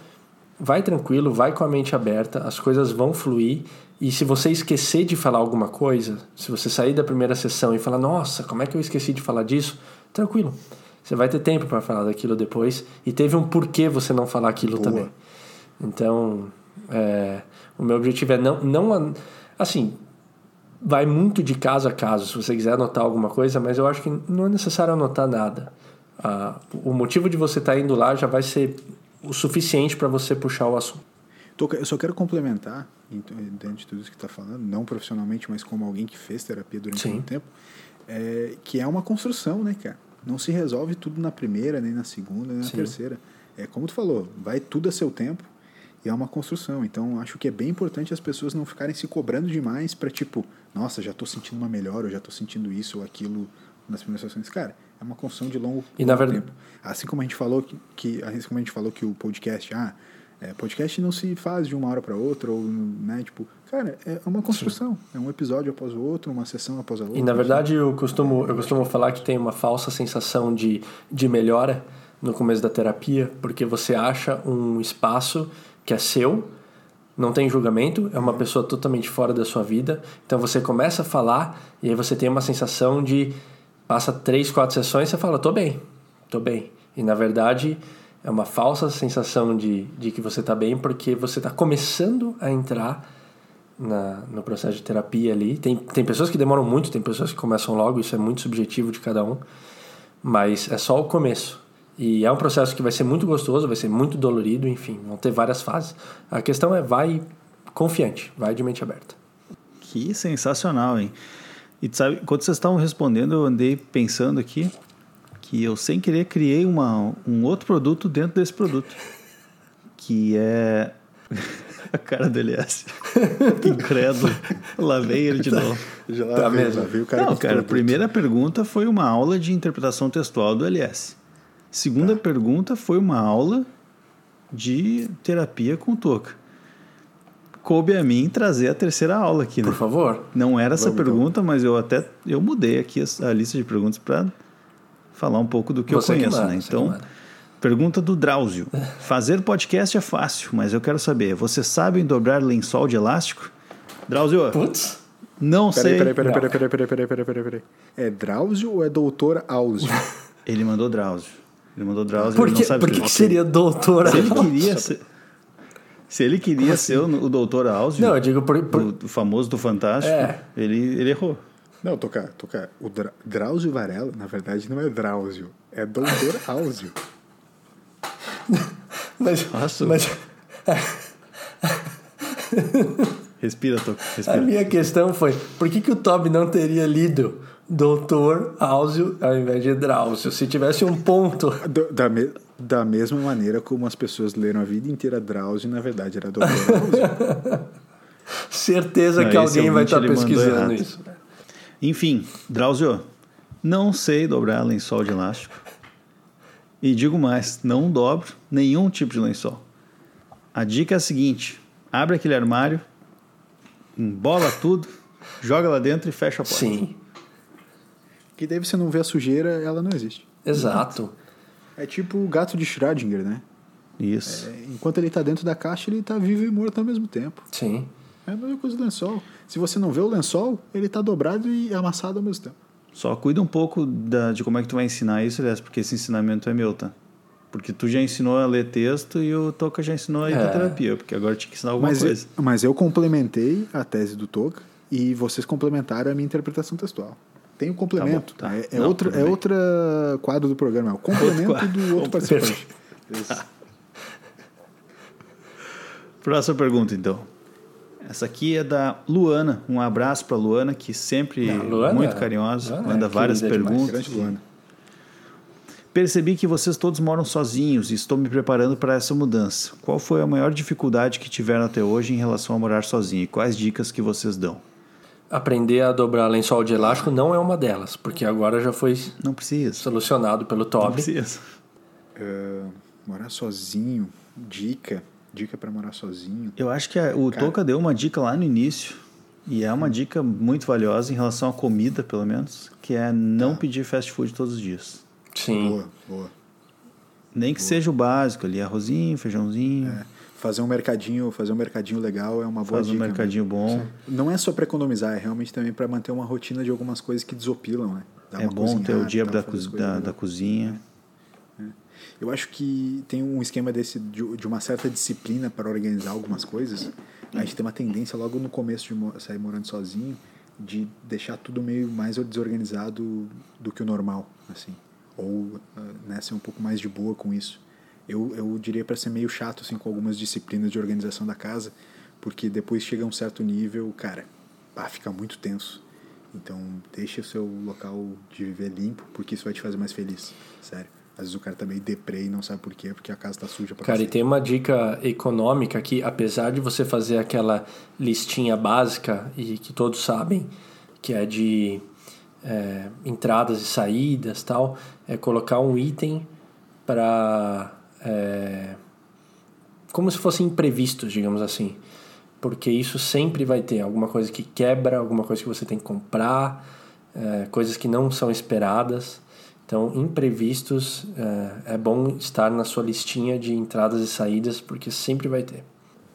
vai tranquilo, vai com a mente aberta, as coisas vão fluir. E se você esquecer de falar alguma coisa, se você sair da primeira sessão e falar, nossa, como é que eu esqueci de falar disso? Tranquilo. Você vai ter tempo para falar daquilo depois. E teve um porquê você não falar aquilo Boa. também. Então, é, o meu objetivo é não, não. Assim, vai muito de caso a caso, se você quiser anotar alguma coisa, mas eu acho que não é necessário anotar nada. Ah, o motivo de você estar indo lá já vai ser o suficiente para você puxar o assunto. Eu só quero complementar, dentro de tudo isso que está falando, não profissionalmente, mas como alguém que fez terapia durante Sim. muito tempo, é, que é uma construção, né, cara? Não se resolve tudo na primeira, nem na segunda, nem na Sim. terceira. É como tu falou, vai tudo a seu tempo e é uma construção. Então, acho que é bem importante as pessoas não ficarem se cobrando demais para tipo, nossa, já tô sentindo uma melhora, ou já tô sentindo isso ou aquilo nas primeiras sessões. Cara, é uma construção de longo, E, na longo verdade- tempo. Assim como a gente falou que, que assim como a gente falou que o podcast, ah, é, podcast não se faz de uma hora para outra ou né, tipo, cara, é uma construção, é um episódio após o outro, uma sessão após a outra. E na verdade eu costumo, eu costumo falar que tem uma falsa sensação de, de melhora no começo da terapia, porque você acha um espaço que é seu, não tem julgamento, é uma pessoa totalmente fora da sua vida. Então você começa a falar e aí você tem uma sensação de passa três, quatro sessões e você fala, tô bem, tô bem. E na verdade é uma falsa sensação de, de que você tá bem porque você está começando a entrar na, no processo de terapia ali. Tem, tem pessoas que demoram muito, tem pessoas que começam logo, isso é muito subjetivo de cada um, mas é só o começo. E é um processo que vai ser muito gostoso, vai ser muito dolorido, enfim, vão ter várias fases. A questão é vai confiante, vai de mente aberta. Que sensacional, hein? E tu sabe, quando vocês estavam respondendo, eu andei pensando aqui que eu, sem querer, criei uma, um outro produto dentro desse produto. Que é. a cara do LS. que incrédulo. Lá vem ele de novo. Já Tá mesmo. já veio o cara Não, cara, a primeira pergunta foi uma aula de interpretação textual do LS. Segunda pergunta foi uma aula de terapia com toca. Coube a mim trazer a terceira aula aqui, né? Por favor. Não era essa Vamos, então. pergunta, mas eu até eu mudei aqui a, a lista de perguntas para falar um pouco do que Você eu que conheço, manda, né? você que Então, pergunta do Drauzio. Fazer podcast é fácil, mas eu quero saber, vocês sabem dobrar lençol de elástico? Drauzio, Putz, Não sei. Peraí, peraí, peraí, peraí, peraí, peraí, peraí, peraí. É Drauzio ou é Doutor Áuzio? Ele mandou Drauzio. Ele mandou Drauzio. Por ele não sabe por que seria doutor? Se ele queria ser. Se ele queria ser o, o doutor Áuzio, Não, eu digo por, por- o, o famoso do Fantástico, É. ele, ele errou. Não, tocar, tocar. O Dra Drauzio Varela, na verdade, não é Drauzio, é Doutor Áuzio. mas, Nossa. mas Respira, Toco. a Respira. minha questão foi: por que, que o Toby não teria lido Doutor Áuzio ao invés de Drauzio? Se tivesse um ponto. Da, me- da mesma maneira como as pessoas leram a vida inteira Drauzio, na verdade era Doutor Áuzio. Certeza Não, que alguém vai estar mandou pesquisando isso. Enfim, Drauzio, não sei dobrar lençol de elástico. E digo mais, não dobro nenhum tipo de lençol. A dica é a seguinte: abre aquele armário, embola tudo, joga lá dentro e fecha a porta. Sim, que daí você não vê a sujeira, ela não existe. exato. É tipo o gato de Schrödinger, né? Isso. É, Enquanto ele tá dentro da caixa, ele tá vivo e morto ao mesmo tempo. Sim. É a mesma coisa do lençol. Se você não vê o lençol, ele tá dobrado e amassado ao mesmo tempo. Só cuida um pouco da- de como é que tu vai ensinar isso, aliás, porque esse ensinamento é meu, tá? Porque tu já ensinou a ler texto e o Toca já ensinou a hidroterapia, porque agora tinha que ensinar alguma Mas, coisa. mas eu complementei a tese do Toca e vocês complementaram a minha interpretação textual. Tem o complemento. Tá bom, tá. É, é Não, outra, tudo é quadro do programa. É o complemento quadro. do outro participante. Próxima pergunta, então. Essa aqui é da Luana. Um abraço pra Luana, que sempre Não, Luana- muito carinhosa, Luana manda é várias perguntas. Grande Luana. Percebi que vocês todos moram sozinhos e estou me preparando para essa mudança. Qual foi a maior dificuldade que tiveram até hoje em relação a morar sozinho e quais dicas que vocês dão? Aprender a dobrar lençol de elástico não é uma delas, porque agora já foi Não precisa. solucionado pelo Não Toby. precisa. Ah, morar sozinho. Dica. Dica pra morar sozinho. Eu acho que a- o Cara. Toca deu uma dica lá no início, e é uma dica muito valiosa em relação à comida, pelo menos, que é não pedir fast food todos os dias. Sim. Boa, boa. Nem que seja o básico ali, arrozinho, feijãozinho, É, fazer um mercadinho, fazer um mercadinho legal é uma boa faz um dica. né? mercadinho bom. Não é só pra economizar, é realmente também pra manter uma rotina de algumas coisas que desopilam, né? Dar É bom ter o dia da, fazer da, da cozinha. Eu acho que tem um esquema desse de, de uma certa disciplina para organizar algumas coisas. A gente tem uma tendência logo no começo de sair morando sozinho de deixar tudo meio mais desorganizado do que o normal, assim. Ou ah, né, ser um pouco mais de boa com isso. Eu, eu diria para ser meio chato assim com algumas disciplinas de organização da casa, porque depois chega a um certo nível, cara, pá, fica muito tenso. Então, deixa o seu local de viver limpo, porque isso vai te fazer mais feliz. Sério. Às vezes o cara tá meio deprê e não sabe por quê, porque a casa tá suja pra Cara, e tem uma dica econômica que, apesar de você fazer aquela listinha básica e que todos sabem, que é de é, entradas e saídas tal, é colocar um item para. Como se fossem imprevistos, digamos assim. Porque isso sempre vai ter alguma coisa que quebra, alguma coisa que você tem que comprar, é, coisas que não são esperadas. Então, imprevistos é, é bom estar na sua listinha de entradas e saídas, porque sempre vai ter.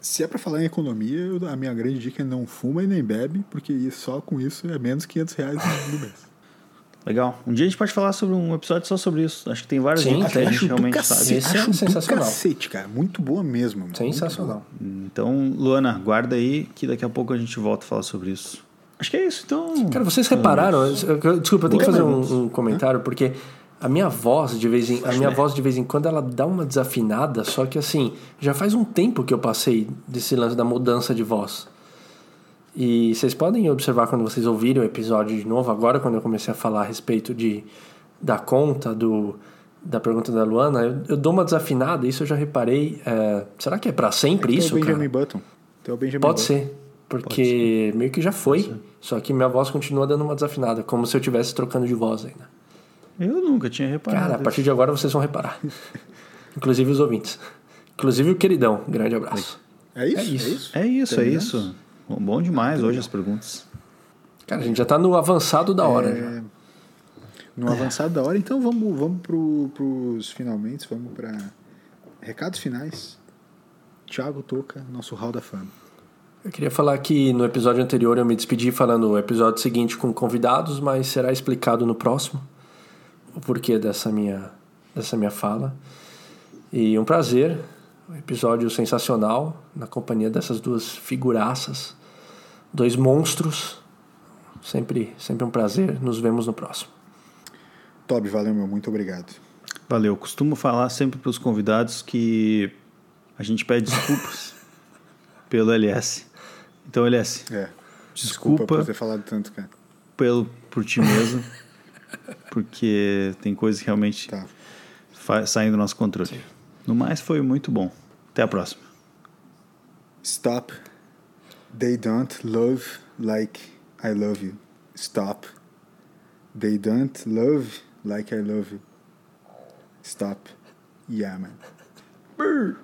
Se é pra falar em economia, a minha grande dica é não fuma e nem bebe, porque só com isso é menos 500 reais no mês. Legal. Um dia a gente pode falar sobre um episódio só sobre isso. Acho que tem várias Sim, que a gente realmente cacete, sabe. Esse é acho do sensacional. cacete, cara. Muito boa mesmo. mano. Sensacional. Então, Luana, guarda aí que daqui a pouco a gente volta a falar sobre isso. Acho que é isso, então. Cara, vocês repararam? eu- eu- Desculpa, eu tenho que fazer um, um comentário, porque a minha voz, de vez em, a minha voz, de vez em quando, ela dá uma desafinada, só que assim, já faz um tempo que eu passei desse lance da mudança de voz. E vocês podem observar quando vocês ouvirem o episódio de novo, agora quando eu comecei a falar a respeito de, da conta, do, da pergunta da Luana, eu, eu dou uma desafinada, isso eu já reparei. é, será que é pra sempre Tem isso, o Benjamin cara? Button. Tem o Benjamin Pode Button. ser, porque meio que já foi, só que minha voz continua dando uma desafinada, como se eu estivesse trocando de voz ainda. Eu nunca tinha reparado. Cara, a partir de agora vocês vão reparar. Inclusive os ouvintes. Inclusive o queridão. Grande abraço. É isso? É isso. É isso, é isso. Bom, bom demais hoje as perguntas. Cara, a gente já tá no avançado da hora. já. É, no avançado da hora, então vamos, vamos pro, pros finalmente, vamos para recados finais. Thiago Toca, nosso hall da fama. Eu queria falar que no episódio anterior eu me despedi falando o episódio seguinte com convidados, mas será explicado no próximo o porquê dessa minha, dessa minha fala. E um prazer, um episódio sensacional na companhia dessas duas figuraças, dois monstros. Sempre, sempre um prazer. Nos vemos no próximo. Toby, valeu, meu. Muito obrigado. Valeu. Costumo falar sempre para os convidados que a gente pede desculpas pelo LS. Então, LS, É. Desculpa, Desculpa. por ter falado tanto, cara. pelo, por ti mesmo, porque tem coisas que realmente Tá. saem do nosso controle. No mais, foi muito bom. Até a próxima. Stop. They don't love like I love you. Stop. They don't love like I love you. Stop. Yeah, man. Brr.